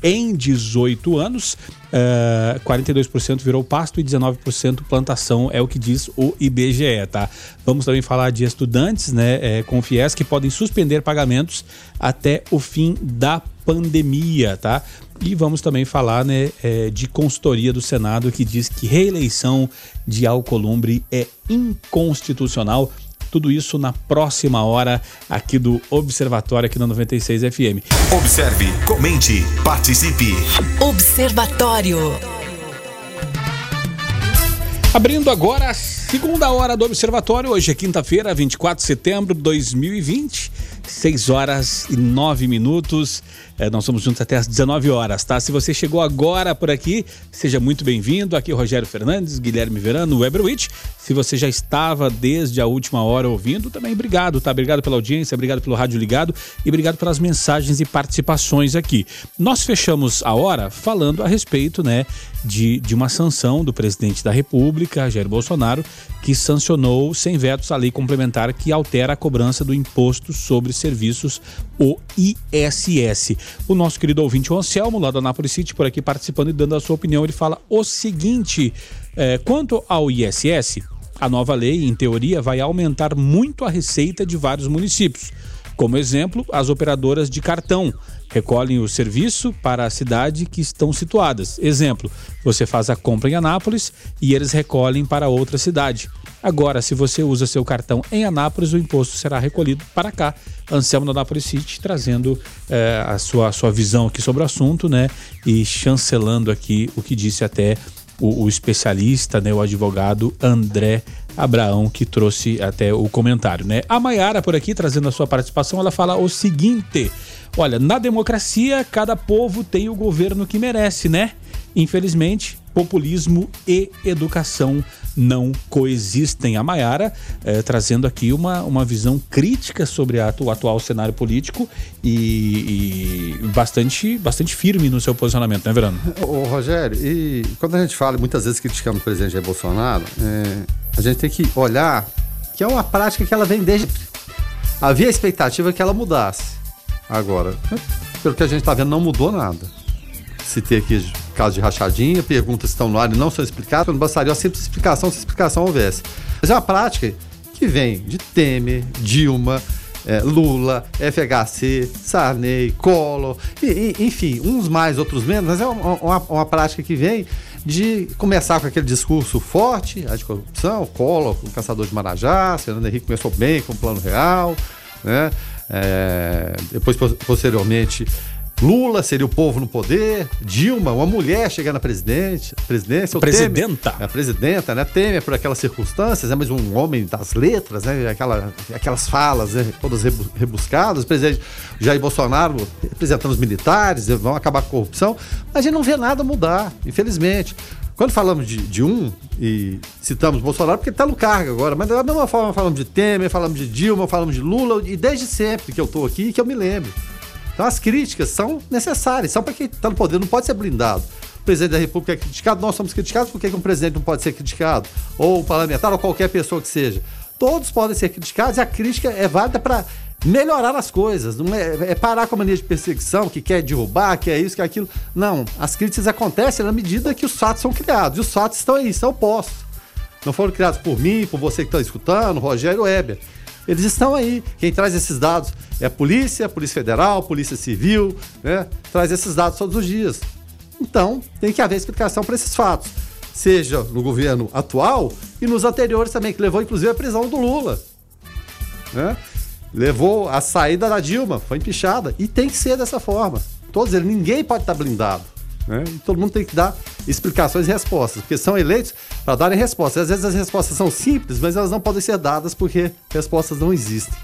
em 18 anos. Uh, 42% virou pasto e 19% plantação, é o que diz o IBGE, tá? Vamos também falar de estudantes, né, é, com FIES que podem suspender pagamentos até o fim da pandemia, tá? E vamos também falar né, é, de consultoria do Senado que diz que reeleição de Alcolumbre é inconstitucional. Tudo isso na próxima hora aqui do Observatório aqui na 96 FM. Observe, comente, participe. Observatório. Abrindo agora a segunda hora do Observatório, hoje é quinta-feira, 24 de setembro de 2020. 6 horas e 9 minutos. É, nós somos juntos até às 19 horas, tá? Se você chegou agora por aqui, seja muito bem-vindo. Aqui é Rogério Fernandes, Guilherme Verano, Weberwitch. Se você já estava desde a última hora ouvindo, também obrigado, tá? Obrigado pela audiência, obrigado pelo rádio ligado e obrigado pelas mensagens e participações aqui. Nós fechamos a hora falando a respeito, né, de, de uma sanção do presidente da República, Jair Bolsonaro, que sancionou sem vetos a lei complementar que altera a cobrança do imposto sobre serviços, o ISS. O nosso querido ouvinte, o Anselmo, lá da Anápolis City, por aqui participando e dando a sua opinião, ele fala o seguinte: é, quanto ao ISS, a nova lei, em teoria, vai aumentar muito a receita de vários municípios. Como exemplo, as operadoras de cartão recolhem o serviço para a cidade que estão situadas. Exemplo, você faz a compra em Anápolis e eles recolhem para outra cidade. Agora, se você usa seu cartão em Anápolis, o imposto será recolhido para cá. Anselmo da Anápolis City trazendo eh, a, sua, a sua visão aqui sobre o assunto, né? E chancelando aqui o que disse até o, o especialista, né? O advogado André Abraão, que trouxe até o comentário, né? A Maiara, por aqui, trazendo a sua participação, ela fala o seguinte: olha, na democracia, cada povo tem o governo que merece, né? Infelizmente, populismo e educação não coexistem. A Maiara eh, trazendo aqui uma, uma visão crítica sobre a, o atual cenário político e, e, bastante, bastante firme no seu posicionamento, né, Verano? Ô, Rogério, e quando a gente fala, muitas vezes criticamos o presidente Jair Bolsonaro, é, a gente tem que olhar que é uma prática que ela vem desde. Havia expectativa que ela mudasse. Agora, pelo que a gente está vendo, não mudou nada. Se ter aqui caso de rachadinha, perguntas estão no ar e não são explicadas, não bastaria uma simples explicação se explicação houvesse. Mas é uma prática que vem de Temer, Dilma, é, Lula, FHC, Sarney, Collor, e, e, enfim, uns mais, outros menos, mas é uma, uma, uma, prática que vem de começar com aquele discurso forte, a de corrupção, Collor, o caçador de Marajá, Fernando Henrique começou bem com o Plano Real, né? É, depois, posteriormente, Lula seria o povo no poder, Dilma, uma mulher chegar na presidente, presidência. Presidenta. Temer, a presidenta, né? Temer por aquelas circunstâncias, né? mas um homem das letras, né? Aquela, aquelas falas né? todas rebuscadas. O presidente Jair Bolsonaro representando os militares, vão acabar com a corrupção. Mas a gente não vê nada mudar, infelizmente. Quando falamos de, de um e citamos Bolsonaro, porque está no cargo agora, mas da mesma forma falamos de Temer, falamos de Dilma, falamos de Lula, e desde sempre que eu estou aqui, que eu me lembro. Então as críticas são necessárias, são para quem está no poder, não pode ser blindado. O presidente da República é criticado, nós somos criticados, por que um presidente não pode ser criticado? Ou um parlamentar, ou qualquer pessoa que seja. Todos podem ser criticados e a crítica é válida para melhorar as coisas. Não é, é, parar com a mania de perseguição, que quer derrubar, que é isso, que é aquilo. Não, as críticas acontecem na medida que os fatos são criados. E os fatos estão aí, são postos. Não foram criados por mim, por você que está escutando, Rogério Weber. Eles estão aí. Quem traz esses dados é a polícia, a Polícia Federal, a Polícia Civil, né? Traz esses dados todos os dias. Então, tem que haver explicação para esses fatos. Seja no governo atual e nos anteriores também, que levou inclusive à prisão do Lula. Né? Levou a saída da Dilma, foi empichada. E tem que ser dessa forma. Todos eles, ninguém pode estar blindado. Né? E todo mundo tem que dar explicações e respostas, porque são eleitos para darem respostas. Às vezes as respostas são simples, mas elas não podem ser dadas porque respostas não existem.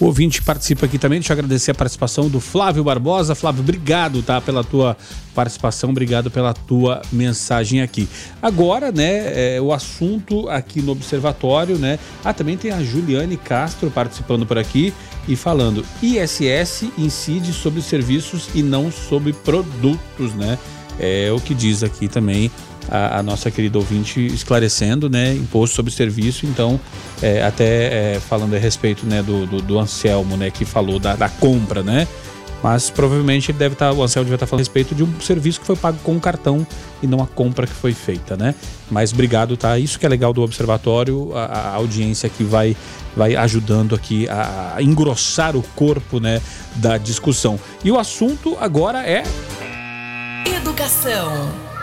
O ouvinte participa aqui também. Deixa eu agradecer a participação do Flávio Barbosa. Flávio, obrigado, tá? Pela tua participação, obrigado pela tua mensagem aqui. Agora, né, é, o assunto aqui no Observatório, né? Ah, também tem a Juliane Castro participando por aqui e falando: ISS incide sobre serviços e não sobre produtos, né? É o que diz aqui também a, a, nossa querida ouvinte esclarecendo, né, imposto sobre serviço, então, é, até é, falando a respeito, né, do, do, do, Anselmo, né, que falou da, da compra, né, mas provavelmente ele deve estar, tá, o Anselmo deve estar tá falando a respeito de um serviço que foi pago com cartão e não a compra que foi feita, né? Mas obrigado, tá? Isso que é legal do observatório, a, a audiência que vai, vai ajudando aqui a, a engrossar o corpo, né, da discussão. E o assunto agora é educação.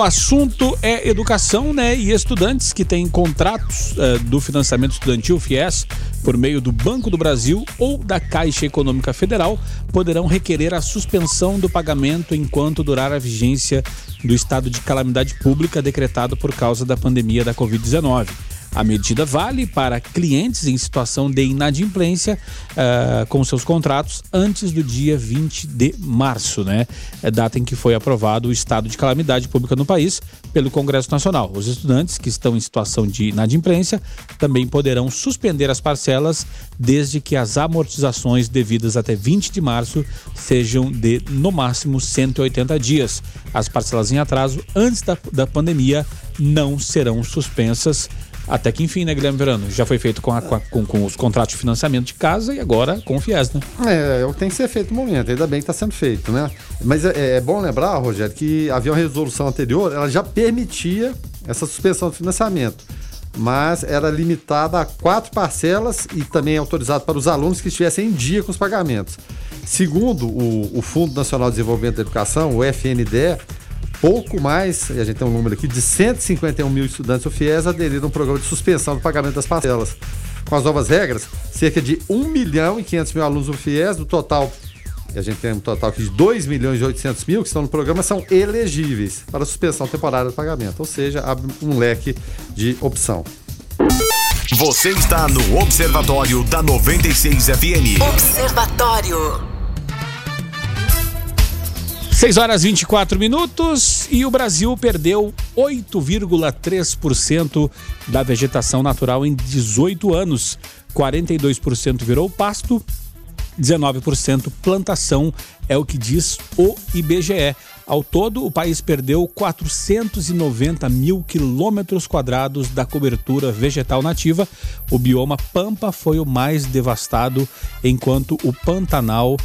O assunto é educação, né? E estudantes que têm contratos uh, do financiamento estudantil FIES por meio do Banco do Brasil ou da Caixa Econômica Federal poderão requerer a suspensão do pagamento enquanto durar a vigência do estado de calamidade pública decretado por causa da pandemia da Covid-19. A medida vale para clientes em situação de inadimplência uh, com seus contratos antes do dia 20 de março, né? É data em que foi aprovado o estado de calamidade pública no país pelo Congresso Nacional. Os estudantes que estão em situação de inadimplência também poderão suspender as parcelas desde que as amortizações devidas até 20 de março sejam de, no máximo, 180 dias. As parcelas em atraso antes da, da pandemia não serão suspensas. Até que enfim, né, Guilherme Verano? Já foi feito com, a, com, com, os contratos de financiamento de casa e agora com o FIES, né? É, é o que tem que ser feito no momento, ainda bem que está sendo feito, né? Mas é, é, bom lembrar, Rogério, que havia uma resolução anterior, ela já permitia essa suspensão do financiamento mas era limitada a quatro parcelas e também autorizado para os alunos que estivessem em dia com os pagamentos. Segundo o, o Fundo Nacional de Desenvolvimento da Educação, o FNDE, pouco mais, e a gente tem um número aqui, de 151 mil estudantes do FIES aderiram ao programa de suspensão do pagamento das parcelas. Com as novas regras, cerca de 1 milhão e 500 mil alunos do FIES, do total e a gente tem um total aqui de 2 milhões e 800 mil que estão no programa, são elegíveis para suspensão temporária do pagamento, ou seja, abre um leque de opção. Você está no Observatório da 96 FM. Observatório. 6 horas 24 minutos e o Brasil perdeu 8,3% da vegetação natural em 18 anos. 42% virou pasto, 19% plantação, é o que diz o IBGE. Ao todo, o país perdeu 490 mil quilômetros quadrados da cobertura vegetal nativa. O bioma Pampa foi o mais devastado, enquanto o Pantanal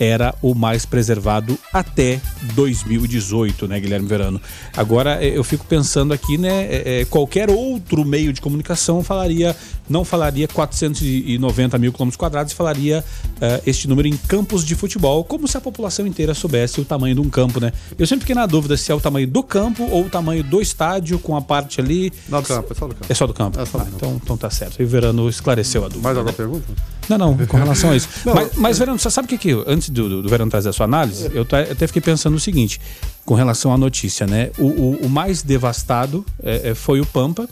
era o mais preservado até 2018, né, Guilherme Verano? Agora eu fico pensando aqui, né, é, qualquer outro meio de comunicação falaria, não falaria 490 mil quilômetros quadrados, falaria uh, este número em campos de futebol, como se a população inteira soubesse o tamanho de um campo, né? Eu sempre fiquei na dúvida se é o tamanho do campo ou o tamanho do estádio com a parte ali. Não, do campo, é só do campo. É só do campo. É só do ah, campo. Então, então tá certo. E o Verano esclareceu a dúvida. Mais alguma né? pergunta? Não, não, com relação a isso. Não, mas, mas, Verano, você sabe o que que, antes do, do, Verano trazer a sua análise, eu, até fiquei pensando o seguinte, com relação à notícia, né? O, o, o mais devastado é, é, foi o Pampa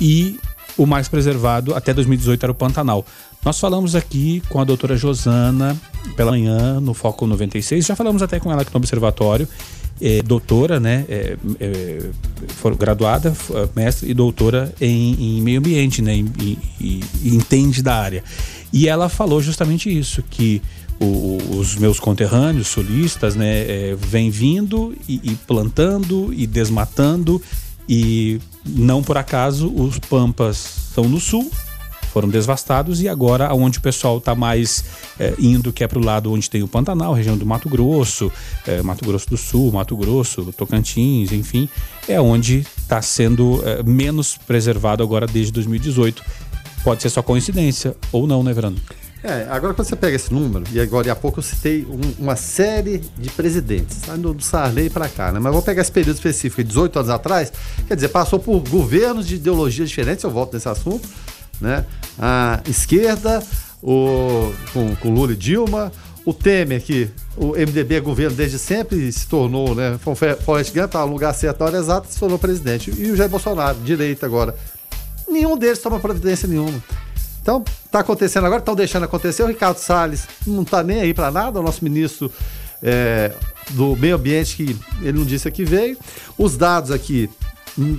e o mais preservado até 2018 era o Pantanal. Nós falamos aqui com a doutora Josana pela manhã no Foco 96, já falamos até com ela aqui no Observatório, é, doutora, né, é, é, for graduada, mestre e doutora em, em meio ambiente, né, e, entende da área. E ela falou justamente isso, que o, os meus conterrâneos solistas, né, é, vêm vindo e, e, plantando e desmatando e não por acaso os pampas são no sul foram devastados e agora onde o pessoal está mais é, indo, que é para o lado onde tem o Pantanal, região do Mato Grosso, é, Mato Grosso do Sul, Mato Grosso, Tocantins, enfim, é onde está sendo é, menos preservado agora desde 2018. Pode ser só coincidência ou não, né, Verano? É, agora quando você pega esse número, e agora há pouco eu citei um, uma série de presidentes, tá? do, Sarney para cá, né? Mas vou pegar esse período específico, 18 anos atrás, quer dizer, passou por governos de ideologias diferentes, eu volto nesse assunto, né? A esquerda, o, com, com Lula e Dilma, o Temer, que o MDB é governo desde sempre se tornou, né? Foi um Gump, estava no lugar certo na hora exata, se tornou presidente. E o Jair Bolsonaro, direita agora. Nenhum deles toma providência nenhuma. Então, está acontecendo agora, estão deixando acontecer. O Ricardo Salles não está nem aí para nada, o nosso ministro é, do Meio Ambiente, que ele não disse que veio. Os dados aqui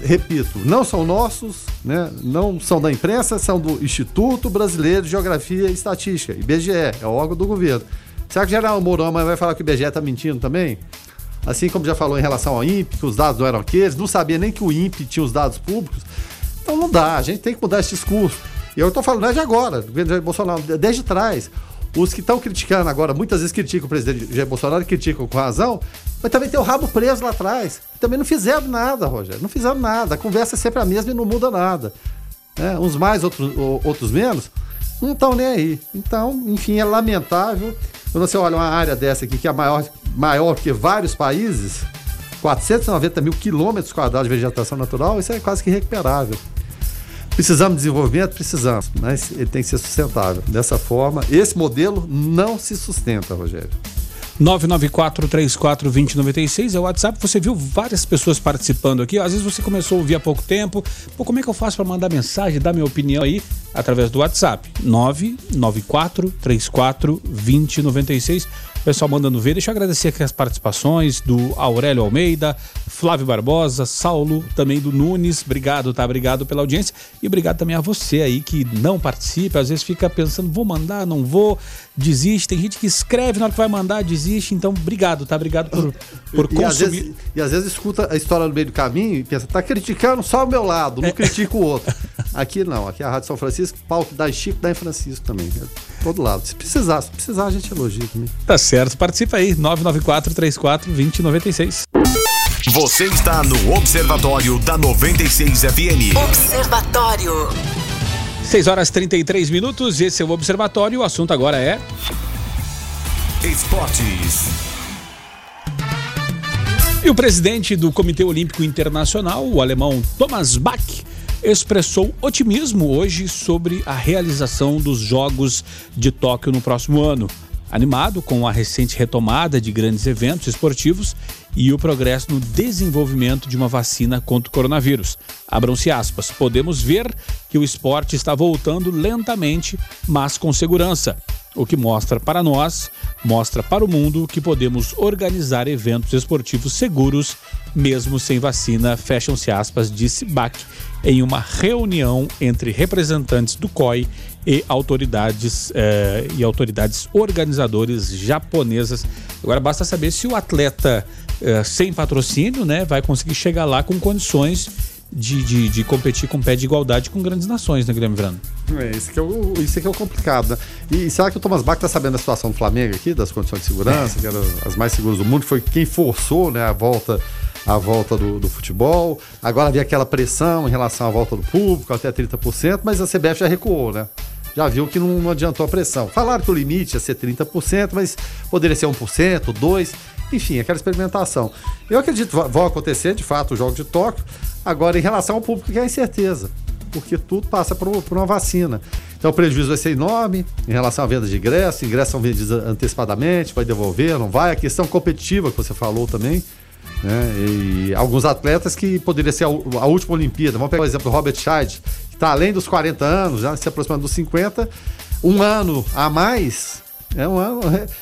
repito, não são nossos, né? não são da imprensa, são do Instituto Brasileiro de Geografia e Estatística, IBGE, é o órgão do governo. Será que o general Mourão vai falar que o IBGE está mentindo também? Assim como já falou em relação ao INPE, que os dados não eram aqueles, não sabia nem que o INPE tinha os dados públicos. Então não dá, a gente tem que mudar esse discurso. E eu estou falando desde agora, do governo Bolsonaro, desde trás. Os que estão criticando agora, muitas vezes criticam o presidente Jair Bolsonaro, criticam com razão, mas também tem o rabo preso lá atrás. Também não fizeram nada, Rogério. Não fizeram nada. A conversa é sempre a mesma e não muda nada. É, uns mais, outros, outros menos. Não estão nem aí. Então, enfim, é lamentável. Quando você olha uma área dessa aqui, que é maior, maior que vários países, 490 mil quilômetros quadrados de vegetação natural, isso é quase que irrecuperável. Precisamos de desenvolvimento? Precisamos, mas ele tem que ser sustentável. Dessa forma, esse modelo não se sustenta, Rogério. 994-34-2096 é o WhatsApp. Você viu várias pessoas participando aqui. Às vezes você começou a ouvir há pouco tempo. Pô, como é que eu faço para mandar mensagem, dar minha opinião aí? Através do WhatsApp. 994-34-2096 pessoal mandando ver. Deixa eu agradecer aqui as participações do Aurélio Almeida, Flávio Barbosa, Saulo, também do Nunes. Obrigado, tá? Obrigado pela audiência. E obrigado também a você aí que não participa, às vezes fica pensando, vou mandar, não vou, desiste. Tem gente que escreve na hora que vai mandar, desiste. Então, obrigado, tá? Obrigado por, por e, consumir. Às vezes, e às vezes escuta a história no meio do caminho e pensa, tá criticando só o meu lado, não é. critica o outro. Aqui não, aqui é a Rádio São Francisco, palco da Chico, da em Francisco também. É todo lado. Se precisar, se precisar, a gente elogia também. Tá certo, participa aí, 994 34 2096. Você está no Observatório da 96 FM. Observatório. 6 horas 33 minutos, esse é o Observatório. O assunto agora é. Esportes. E o presidente do Comitê Olímpico Internacional, o alemão Thomas Bach, expressou otimismo hoje sobre a realização dos Jogos de Tóquio no próximo ano. Animado com a recente retomada de grandes eventos esportivos e o progresso no desenvolvimento de uma vacina contra o coronavírus. Abram-se aspas. Podemos ver que o esporte está voltando lentamente, mas com segurança. O que mostra para nós, mostra para o mundo que podemos organizar eventos esportivos seguros, mesmo sem vacina, fecham-se aspas, disse Bach em uma reunião entre representantes do COI e autoridades eh, e autoridades organizadoras japonesas. Agora basta saber se o atleta eh, sem patrocínio, né, vai conseguir chegar lá com condições de, de, de, competir com pé de igualdade com grandes nações, né, Guilherme Verano? É, isso que é o, isso que é o complicado, né? E será que o Thomas Bach está sabendo da situação do Flamengo aqui, das condições de segurança, é. que eram as mais seguras do mundo, foi quem forçou né, a volta a volta do, do, futebol. Agora havia aquela pressão em relação à volta do público, até 30%, mas a CBF já recuou, né? Já viu que não, não adiantou a pressão. Falaram que o limite ia ser 30%, mas poderia ser 1%, 2%, enfim, aquela experimentação. Eu acredito que vão acontecer, de fato, o jogo de Tóquio. Agora, em relação ao público, que é incerteza, porque tudo passa por, por uma vacina. Então o prejuízo vai ser enorme em relação à venda de ingressos. Ingressos são vendidos antecipadamente, vai devolver, não vai. A questão competitiva que você falou também. Né? E alguns atletas que poderia ser a, a última Olimpíada. Vamos pegar o exemplo do Robert Scheid, que está além dos 40 anos, já se aproximando dos 50. Um ano a mais é um,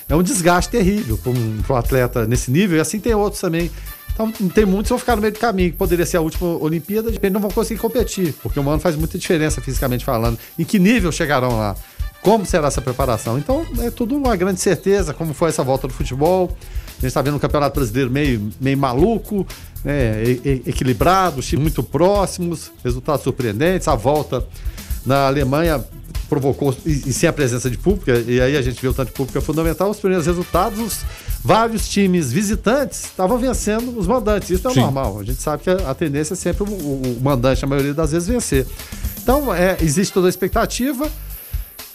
é um desgaste terrível para um, um, atleta nesse nível, e assim tem outros também. Então, tem muitos que vão ficar no meio do caminho, que poderia ser a última Olimpíada, de repente não vão conseguir competir, porque o ano faz muita diferença fisicamente falando. Em que nível chegarão lá? Como será essa preparação? Então, é tudo uma grande certeza, como foi essa volta do futebol. A gente está vendo um campeonato brasileiro meio, meio maluco, né, equilibrado, times muito próximos, resultados surpreendentes. A volta na Alemanha provocou, e, e, sem a presença de público, e aí a gente viu o tanto de público é fundamental, os primeiros resultados, os, vários times visitantes estavam vencendo os mandantes. Isso é Sim. normal. A gente sabe que a, a tendência é sempre o, o, mandante, a maioria das vezes, vencer. Então, é, existe toda a expectativa.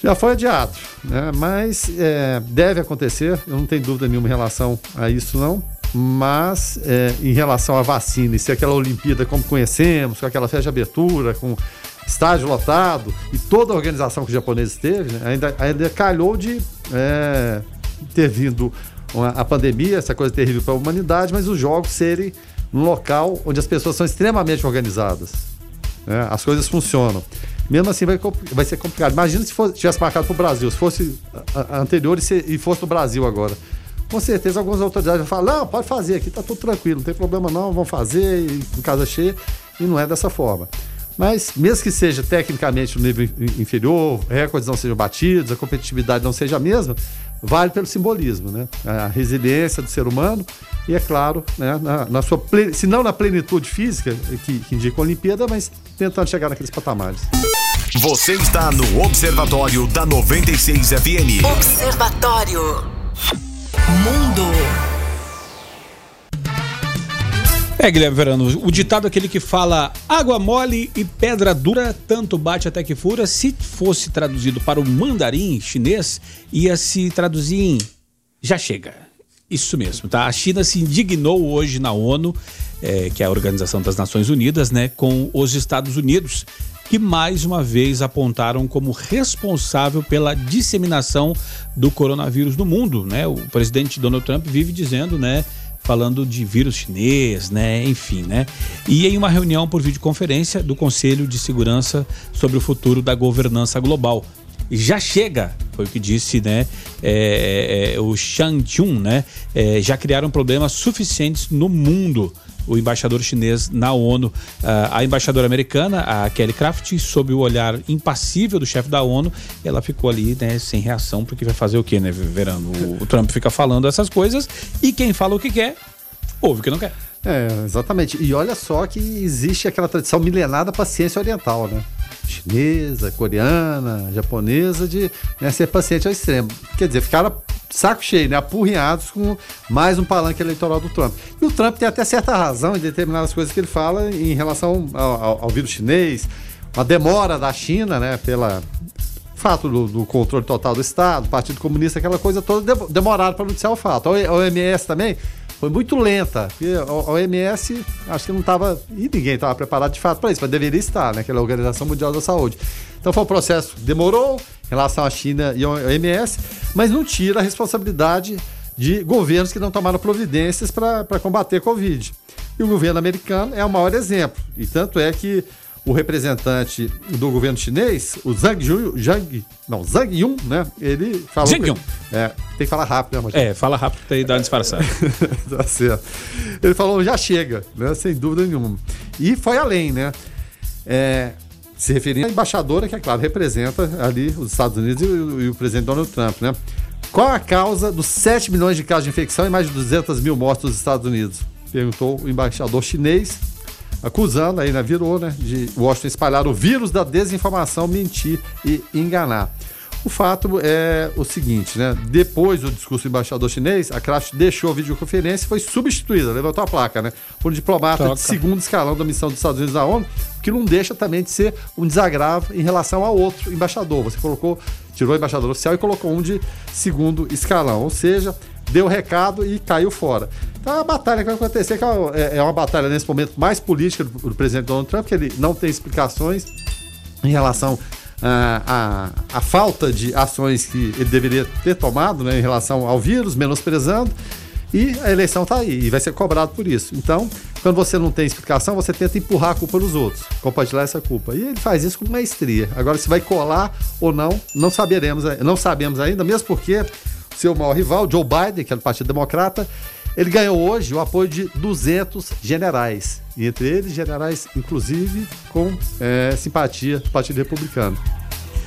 Já foi adiado, né? mas é, deve acontecer, eu não tenho dúvida nenhuma em relação a isso, não. Mas é, em relação à vacina, e se aquela Olimpíada como conhecemos, com aquela festa de abertura, com estádio lotado e toda a organização que os japoneses teve, né, ainda, ainda calhou de é, ter vindo uma, a pandemia, essa coisa terrível para a humanidade, mas os jogos serem num local onde as pessoas são extremamente organizadas. Né, as coisas funcionam. Mesmo assim vai, vai ser complicado. Imagina se fosse, tivesse marcado para o Brasil, se fosse a, a anterior e, se, e fosse no Brasil agora com certeza algumas autoridades vão falar, não, pode fazer aqui, tá tudo tranquilo, não tem problema não, vão fazer em casa cheia, e não é dessa forma. Mas, mesmo que seja tecnicamente no nível inferior, recordes não sejam batidos, a competitividade não seja a mesma, vale pelo simbolismo, né? A resiliência do ser humano e, é claro, né, na, na sua se não na plenitude física, que, que indica a Olimpíada, mas tentando chegar naqueles patamares. Você está no Observatório da 96 FM. Observatório. Mundo. É, Guilherme Verano, o ditado é aquele que fala água mole e pedra dura, tanto bate até que fura, se fosse traduzido para o mandarim chinês, ia se traduzir em já chega. Isso mesmo, tá? A China se indignou hoje na ONU, é, que é a Organização das Nações Unidas, né, com os Estados Unidos, que mais uma vez apontaram como responsável pela disseminação do coronavírus no mundo, né? O presidente Donald Trump vive dizendo, né, falando de vírus chinês, né, enfim, né? E em uma reunião por videoconferência do Conselho de Segurança sobre o futuro da governança global. Já chega, foi o que disse, né, é, é, o Shang Chun, né? É, já criaram problemas suficientes no mundo o embaixador chinês na ONU. Ah, a embaixadora americana, a Kelly Craft, sob o olhar impassível do chefe da ONU, ela ficou ali, né, sem reação, porque vai fazer o quê, né, Verano? O, o Trump fica falando essas coisas e quem fala o que quer, ouve o que não quer. É, exatamente. E olha só que existe aquela tradição milenar da paciência oriental, né? Chinesa, coreana, japonesa, de né, ser paciente ao extremo. Quer dizer, ficaram saco cheio, né? Apurrinhados com mais um palanque eleitoral do Trump. E o Trump tem até certa razão em determinadas coisas que ele fala em relação ao, ao, ao vírus chinês, a demora da China, né? Pela fato do, do, controle total do Estado, Partido Comunista, aquela coisa toda, demoraram para noticiar o fato. A OMS também foi muito lenta. A OMS acho que não estava, e ninguém estava preparado de fato para isso, mas deveria estar, né? Aquela Organização Mundial da Saúde. Então foi um processo que demorou em relação à China e à OMS, mas não tira a responsabilidade de governos que não tomaram providências para combater a Covid. E o governo americano é o maior exemplo. E tanto é que o representante do governo chinês, o Zhang Yu, Zhang, não, Zhang Yun, né? Ele falou. Zhang Yun. É, tem que falar rápido, né, Rogério? É, fala rápido e dá uma disfarçada. tá certo. Ele falou, já chega, né? Sem dúvida nenhuma. E foi além, né? É, se referindo à embaixadora, que é claro, representa ali os Estados Unidos e o, e o presidente Donald Trump, né? Qual a causa dos 7 milhões de casos de infecção e mais de 200 mil mortes nos Estados Unidos? Perguntou o embaixador chinês, acusando, aí né, virou, né, de Washington espalhar o vírus da desinformação, mentir e enganar. O fato é o seguinte, né? Depois do discurso do embaixador chinês, a Kraft deixou a videoconferência e foi substituída, levantou a placa, né? Por um diplomata Toca. de segundo escalão da missão dos Estados Unidos na ONU, que não deixa também de ser um desagravo em relação a outro embaixador. Você colocou, tirou o embaixador oficial e colocou um de segundo escalão, ou seja, deu recado e caiu fora. Então é a batalha que vai acontecer, que é, é uma batalha nesse momento mais política do, do presidente Donald Trump, que ele não tem explicações em relação a, a, a, falta de ações que ele deveria ter tomado né, em relação ao vírus, menosprezando, e a eleição está aí e vai ser cobrado por isso. Então, quando você não tem explicação, você tenta empurrar a culpa nos outros, compartilhar essa culpa. E ele faz isso com maestria. Agora, se vai colar ou não, não saberemos, não sabemos ainda, mesmo porque seu maior rival, Joe Biden, que é do Partido Democrata, ele ganhou hoje o apoio de 200 generais, e entre eles generais, inclusive, com é, simpatia do Partido Republicano.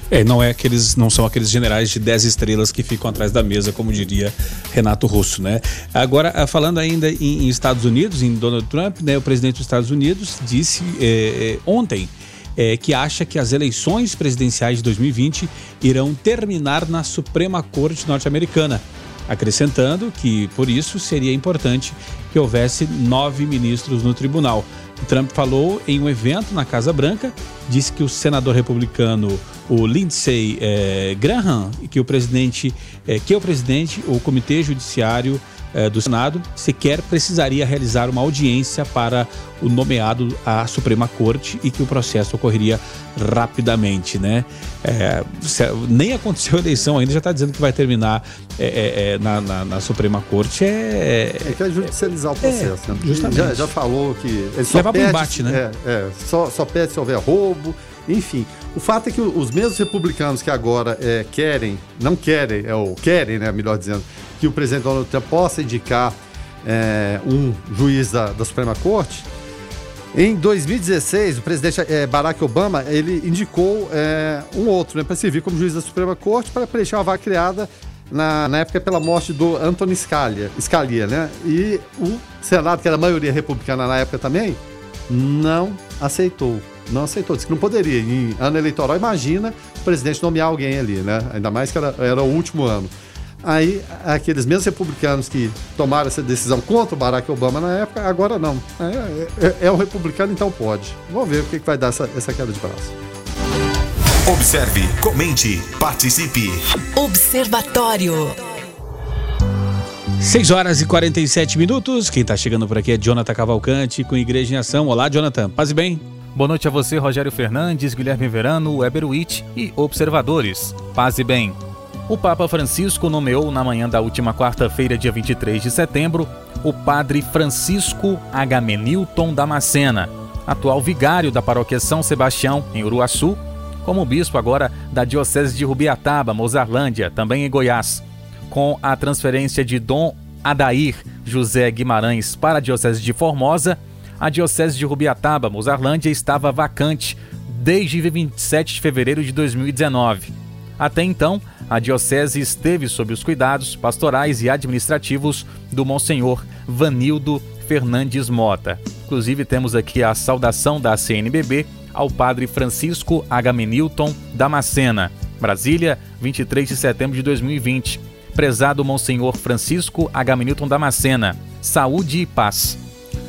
É, não é aqueles, não são aqueles generais de 10 estrelas que ficam atrás da mesa, como diria Renato Russo, né? Agora, ah, falando ainda em, em Estados Unidos, em Donald Trump, né, o presidente dos Estados Unidos disse é, ontem é, que acha que as eleições presidenciais de 2020 irão terminar na Suprema Corte norte-americana acrescentando que, por isso, seria importante que houvesse nove ministros no tribunal. Trump falou em um evento na Casa Branca, disse que o senador republicano, o Lindsey eh, Graham, que o presidente, eh, que o presidente, o Comitê Judiciário eh, do Senado sequer precisaria realizar uma audiência para o nomeado à Suprema Corte e que o processo ocorreria rapidamente, né? É, nem aconteceu a eleição ainda, já está dizendo que vai terminar é, é, é, na, na, na, Suprema Corte. É, é que é judicializar o processo, né? Justamente. Já, já, falou que. Ele só Levar para embate, né? É, só, só pede se houver roubo. Enfim, o fato é que os mesmos republicanos que agora querem, não querem, é o querem, né? Melhor dizendo, que o presidente Donald Trump possa indicar é, um juiz da, da, Suprema Corte. Em 2016, o presidente é, Barack Obama ele indicou é, um outro né, para servir como juiz da Suprema Corte para preencher uma vaga criada na, na, época pela morte do Anthony Scalia, Scalia, né? E o Senado, que era a maioria republicana na época também, não aceitou. Não aceitou, disse que não poderia. Em ano eleitoral, imagina o presidente nomear alguém ali, né? Ainda mais que era, era o último ano. Aí, aqueles mesmos republicanos que tomaram essa decisão contra o Barack Obama na época, agora não. É, é, é o republicano, então pode. Vamos ver o que, que vai dar essa, essa queda de braço. Observe, comente, participe. Observatório. 6 horas e 47 minutos. Quem está chegando por aqui é Jonathan Cavalcante com Igreja em Ação. Olá, Jonathan. Paz e bem. Boa noite a você, Rogério Fernandes, Guilherme Verano, Weber Witt e observadores. Paz e bem. O Papa Francisco nomeou na manhã da última quarta-feira, dia 23 de setembro, o padre Francisco Agamenilton Damascena, atual vigário da paróquia São Sebastião, em Uruaçu, como bispo agora da Diocese de Rubiataba, Mozarlândia, também em Goiás, com a transferência de Dom Adair José Guimarães para a Diocese de Formosa, a Diocese de Rubiataba, Mozarlândia, estava vacante desde 27 de fevereiro de 2019. Até então, a diocese esteve sob os cuidados pastorais e administrativos do Monsenhor Vanildo Fernandes Mota. Inclusive, temos aqui a saudação da CNBB ao padre Francisco Agamenilton Damascena, Brasília, 23 de setembro de 2020. Prezado Monsenhor Francisco Agamenilton Damascena, saúde e paz.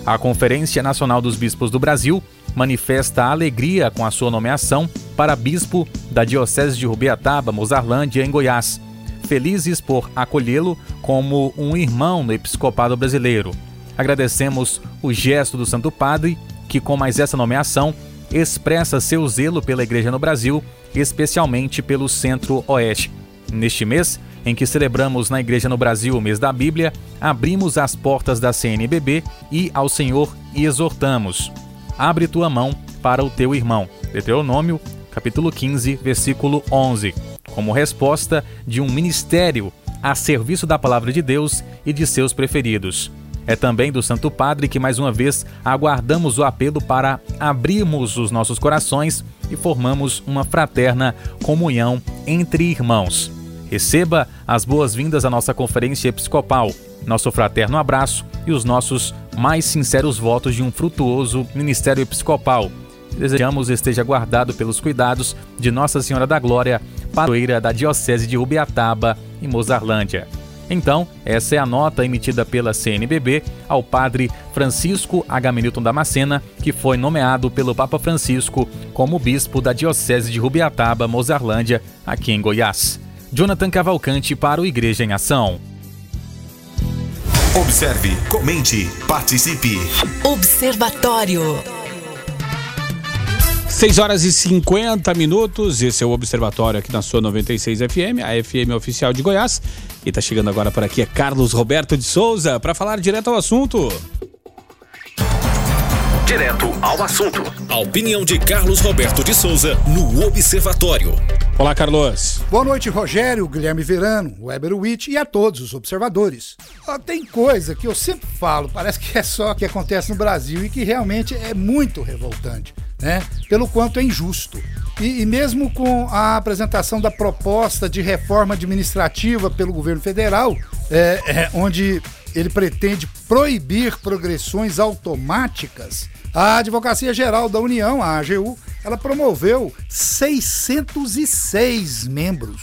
A Conferência Nacional dos Bispos do Brasil manifesta alegria com a sua nomeação para bispo da Diocese de Rubiataba, Mozarlândia, em Goiás. Felizes por acolhê-lo como um irmão no episcopado brasileiro. Agradecemos o gesto do Santo Padre, que com mais essa nomeação expressa seu zelo pela Igreja no Brasil, especialmente pelo Centro-Oeste. Neste mês, em que celebramos na Igreja no Brasil o mês da Bíblia, abrimos as portas da CNBB e ao Senhor e exortamos: abre tua mão para o teu irmão. Deuteronômio, capítulo 15, versículo 11. Como resposta de um ministério a serviço da palavra de Deus e de seus preferidos. É também do Santo Padre que mais uma vez aguardamos o apelo para abrirmos os nossos corações e formamos uma fraterna comunhão entre irmãos. Receba as boas-vindas à nossa conferência episcopal, nosso fraterno abraço e os nossos mais sinceros votos de um frutuoso ministério episcopal. Desejamos esteja guardado pelos cuidados de Nossa Senhora da Glória, padroeira da Diocese de Ubiataba, em Mozarlândia. Então, essa é a nota emitida pela CNBB ao padre Francisco Agamenilton Damascena, que foi nomeado pelo Papa Francisco como bispo da Diocese de Rubiataba, Mozarlândia, aqui em Goiás. Jonathan Cavalcante para o Igreja em Ação. Observe, comente, participe. Observatório. 6 horas e 50 minutos. Esse é o Observatório aqui na sua 96 FM, a FM oficial de Goiás. E tá chegando agora por aqui é Carlos Roberto de Souza para falar direto ao assunto. Direto ao assunto. A opinião de Carlos Roberto de Souza no Observatório. Olá, Carlos. Boa noite, Rogério, Guilherme Verano, Weber Witt e a todos os observadores. Ó, tem coisa que eu sempre falo, parece que é só que acontece no Brasil e que realmente é muito revoltante né? Pelo quanto é injusto. E, e, mesmo com a apresentação da proposta de reforma administrativa pelo governo federal, é, é, onde ele pretende proibir progressões automáticas, a Advocacia Geral da União, a AGU, ela promoveu 606 membros.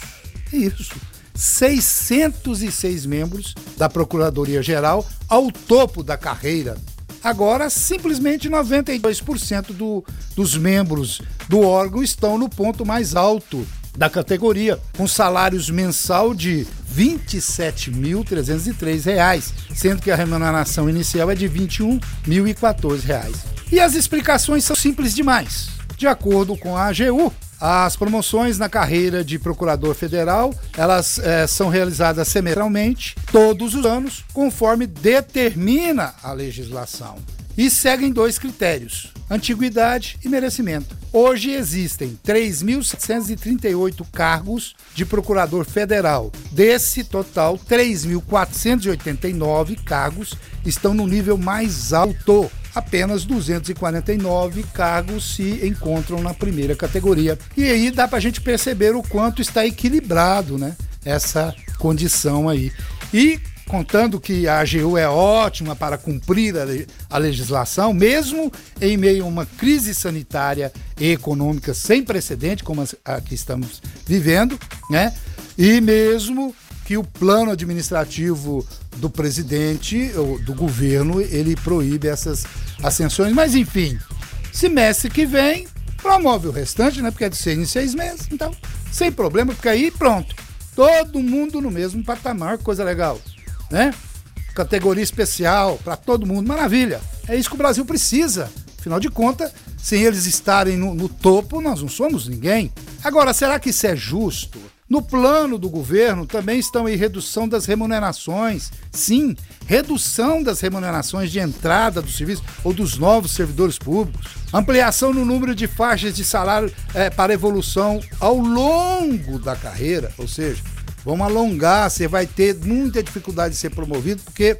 Isso. 606 membros da Procuradoria Geral ao topo da carreira Agora, simplesmente 92% do, dos membros do órgão estão no ponto mais alto da categoria, com salários mensal de R$ 27.303, sendo que a remuneração inicial é de R$ 21.014. E as explicações são simples demais. De acordo com a AGU, as promoções na carreira de procurador federal, elas é, são realizadas semestralmente, todos os anos, conforme determina a legislação. E seguem dois critérios: antiguidade e merecimento. Hoje existem 3.738 cargos de procurador federal. Desse total, 3.489 cargos estão no nível mais alto apenas 249 cargos se encontram na primeira categoria. E aí dá para a gente perceber o quanto está equilibrado né, essa condição aí. E contando que a AGU é ótima para cumprir a, a, legislação, mesmo em meio a uma crise sanitária e econômica sem precedente, como a que estamos vivendo, né? E mesmo que o plano administrativo do presidente, ou do governo, ele proíbe essas ascensões. Mas enfim, semestre que vem, promove o restante, né? Porque é de seis em seis meses. Então, sem problema, porque aí pronto. Todo mundo no mesmo patamar, coisa legal, né? Categoria especial para todo mundo, maravilha. É isso que o Brasil precisa. Afinal de contas, sem eles estarem no, no topo, nós não somos ninguém. Agora, será que isso é justo? No plano do governo também estão em redução das remunerações. Sim, redução das remunerações de entrada do serviço ou dos novos servidores públicos. Ampliação no número de faixas de salário é, para evolução ao longo da carreira, ou seja, vamos alongar, você vai ter muita dificuldade de ser promovido porque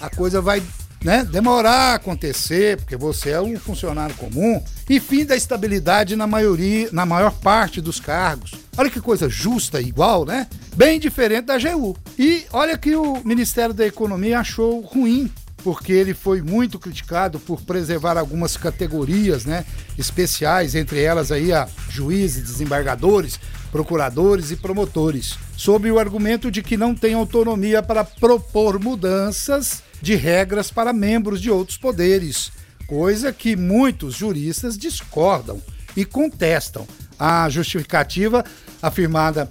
a coisa vai né, demorar a acontecer, porque você é um funcionário comum, e fim da estabilidade na maioria, na maior parte dos cargos. Olha que coisa justa igual, né? Bem diferente da AGU. E olha que o Ministério da Economia achou ruim porque ele foi muito criticado por preservar algumas categorias, né, especiais, entre elas aí a juízes, desembargadores, procuradores e promotores, sob o argumento de que não tem autonomia para propor mudanças de regras para membros de outros poderes, coisa que muitos juristas discordam e contestam. A justificativa afirmada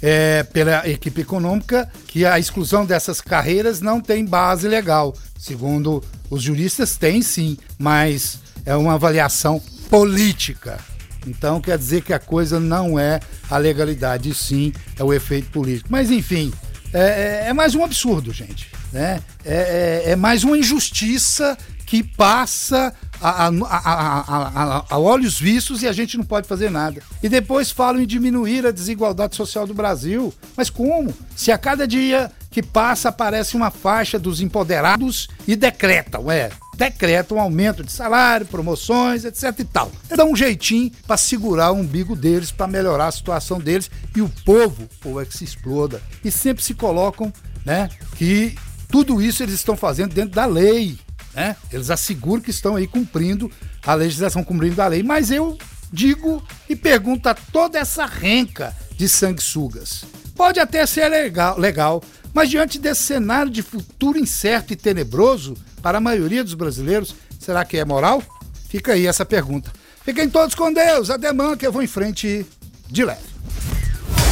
é, pela equipe econômica que a exclusão dessas carreiras não tem base legal. Segundo os juristas, tem sim, mas é uma avaliação política. Então quer dizer que a coisa não é a legalidade, sim, é o efeito político. Mas enfim, é, é, é mais um absurdo, gente. Né? É, é, é mais uma injustiça que passa a, a, a, a, olhos vistos e a gente não pode fazer nada. E depois falam em diminuir a desigualdade social do Brasil. Mas como? Se a cada dia que passa aparece uma faixa dos empoderados e decretam, é, decretam um aumento de salário, promoções, etc e tal. Dá um jeitinho para segurar o umbigo deles, para melhorar a situação deles e o povo, o povo é que se exploda. E sempre se colocam, né, que tudo isso eles estão fazendo dentro da lei. Né? Eles asseguram que estão aí cumprindo a legislação, cumprindo a lei. Mas eu digo e pergunto a toda essa renca de sanguessugas. Pode até ser legal, legal, mas diante desse cenário de futuro incerto e tenebroso para a maioria dos brasileiros, será que é moral? Fica aí essa pergunta. Fiquem todos com Deus, ademã que eu vou em frente de leve.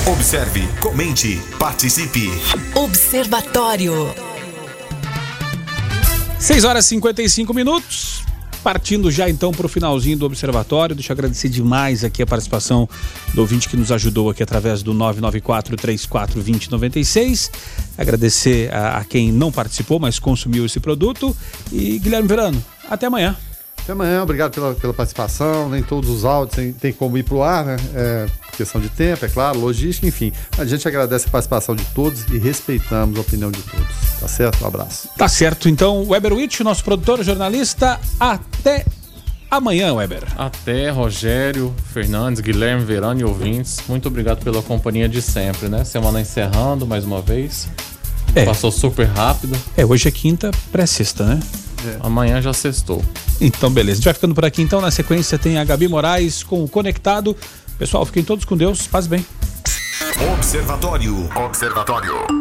Observe, comente, participe. Observatório. 6 horas e 55 minutos. Partindo já então para o finalzinho do observatório, deixa eu agradecer demais aqui a participação do ouvinte que nos ajudou aqui através do 994-34-2096. Agradecer a, a quem não participou, mas consumiu esse produto. E Guilherme Verano, até amanhã. Até amanhã, obrigado pela, pela participação. Nem todos os áudios tem, tem como ir para o ar, né? É, questão de tempo, é claro, logística, enfim. A gente agradece a participação de todos e respeitamos a opinião de todos. Tá certo? Um abraço. Tá certo. Então, Weber Witt, nosso produtor, jornalista, até amanhã, Weber. Até, Rogério, Fernandes, Guilherme, Verano e ouvintes. Muito obrigado pela companhia de sempre, né? Semana encerrando mais uma vez. É. Passou super rápido. É, hoje é quinta, pré-sexta, né? É. Amanhã já sextou. Então, beleza. A gente vai ficando por aqui. Então, na sequência, tem a Gabi Moraes com o Conectado. Pessoal, fiquem todos com Deus. Paz bem. Observatório. Observatório.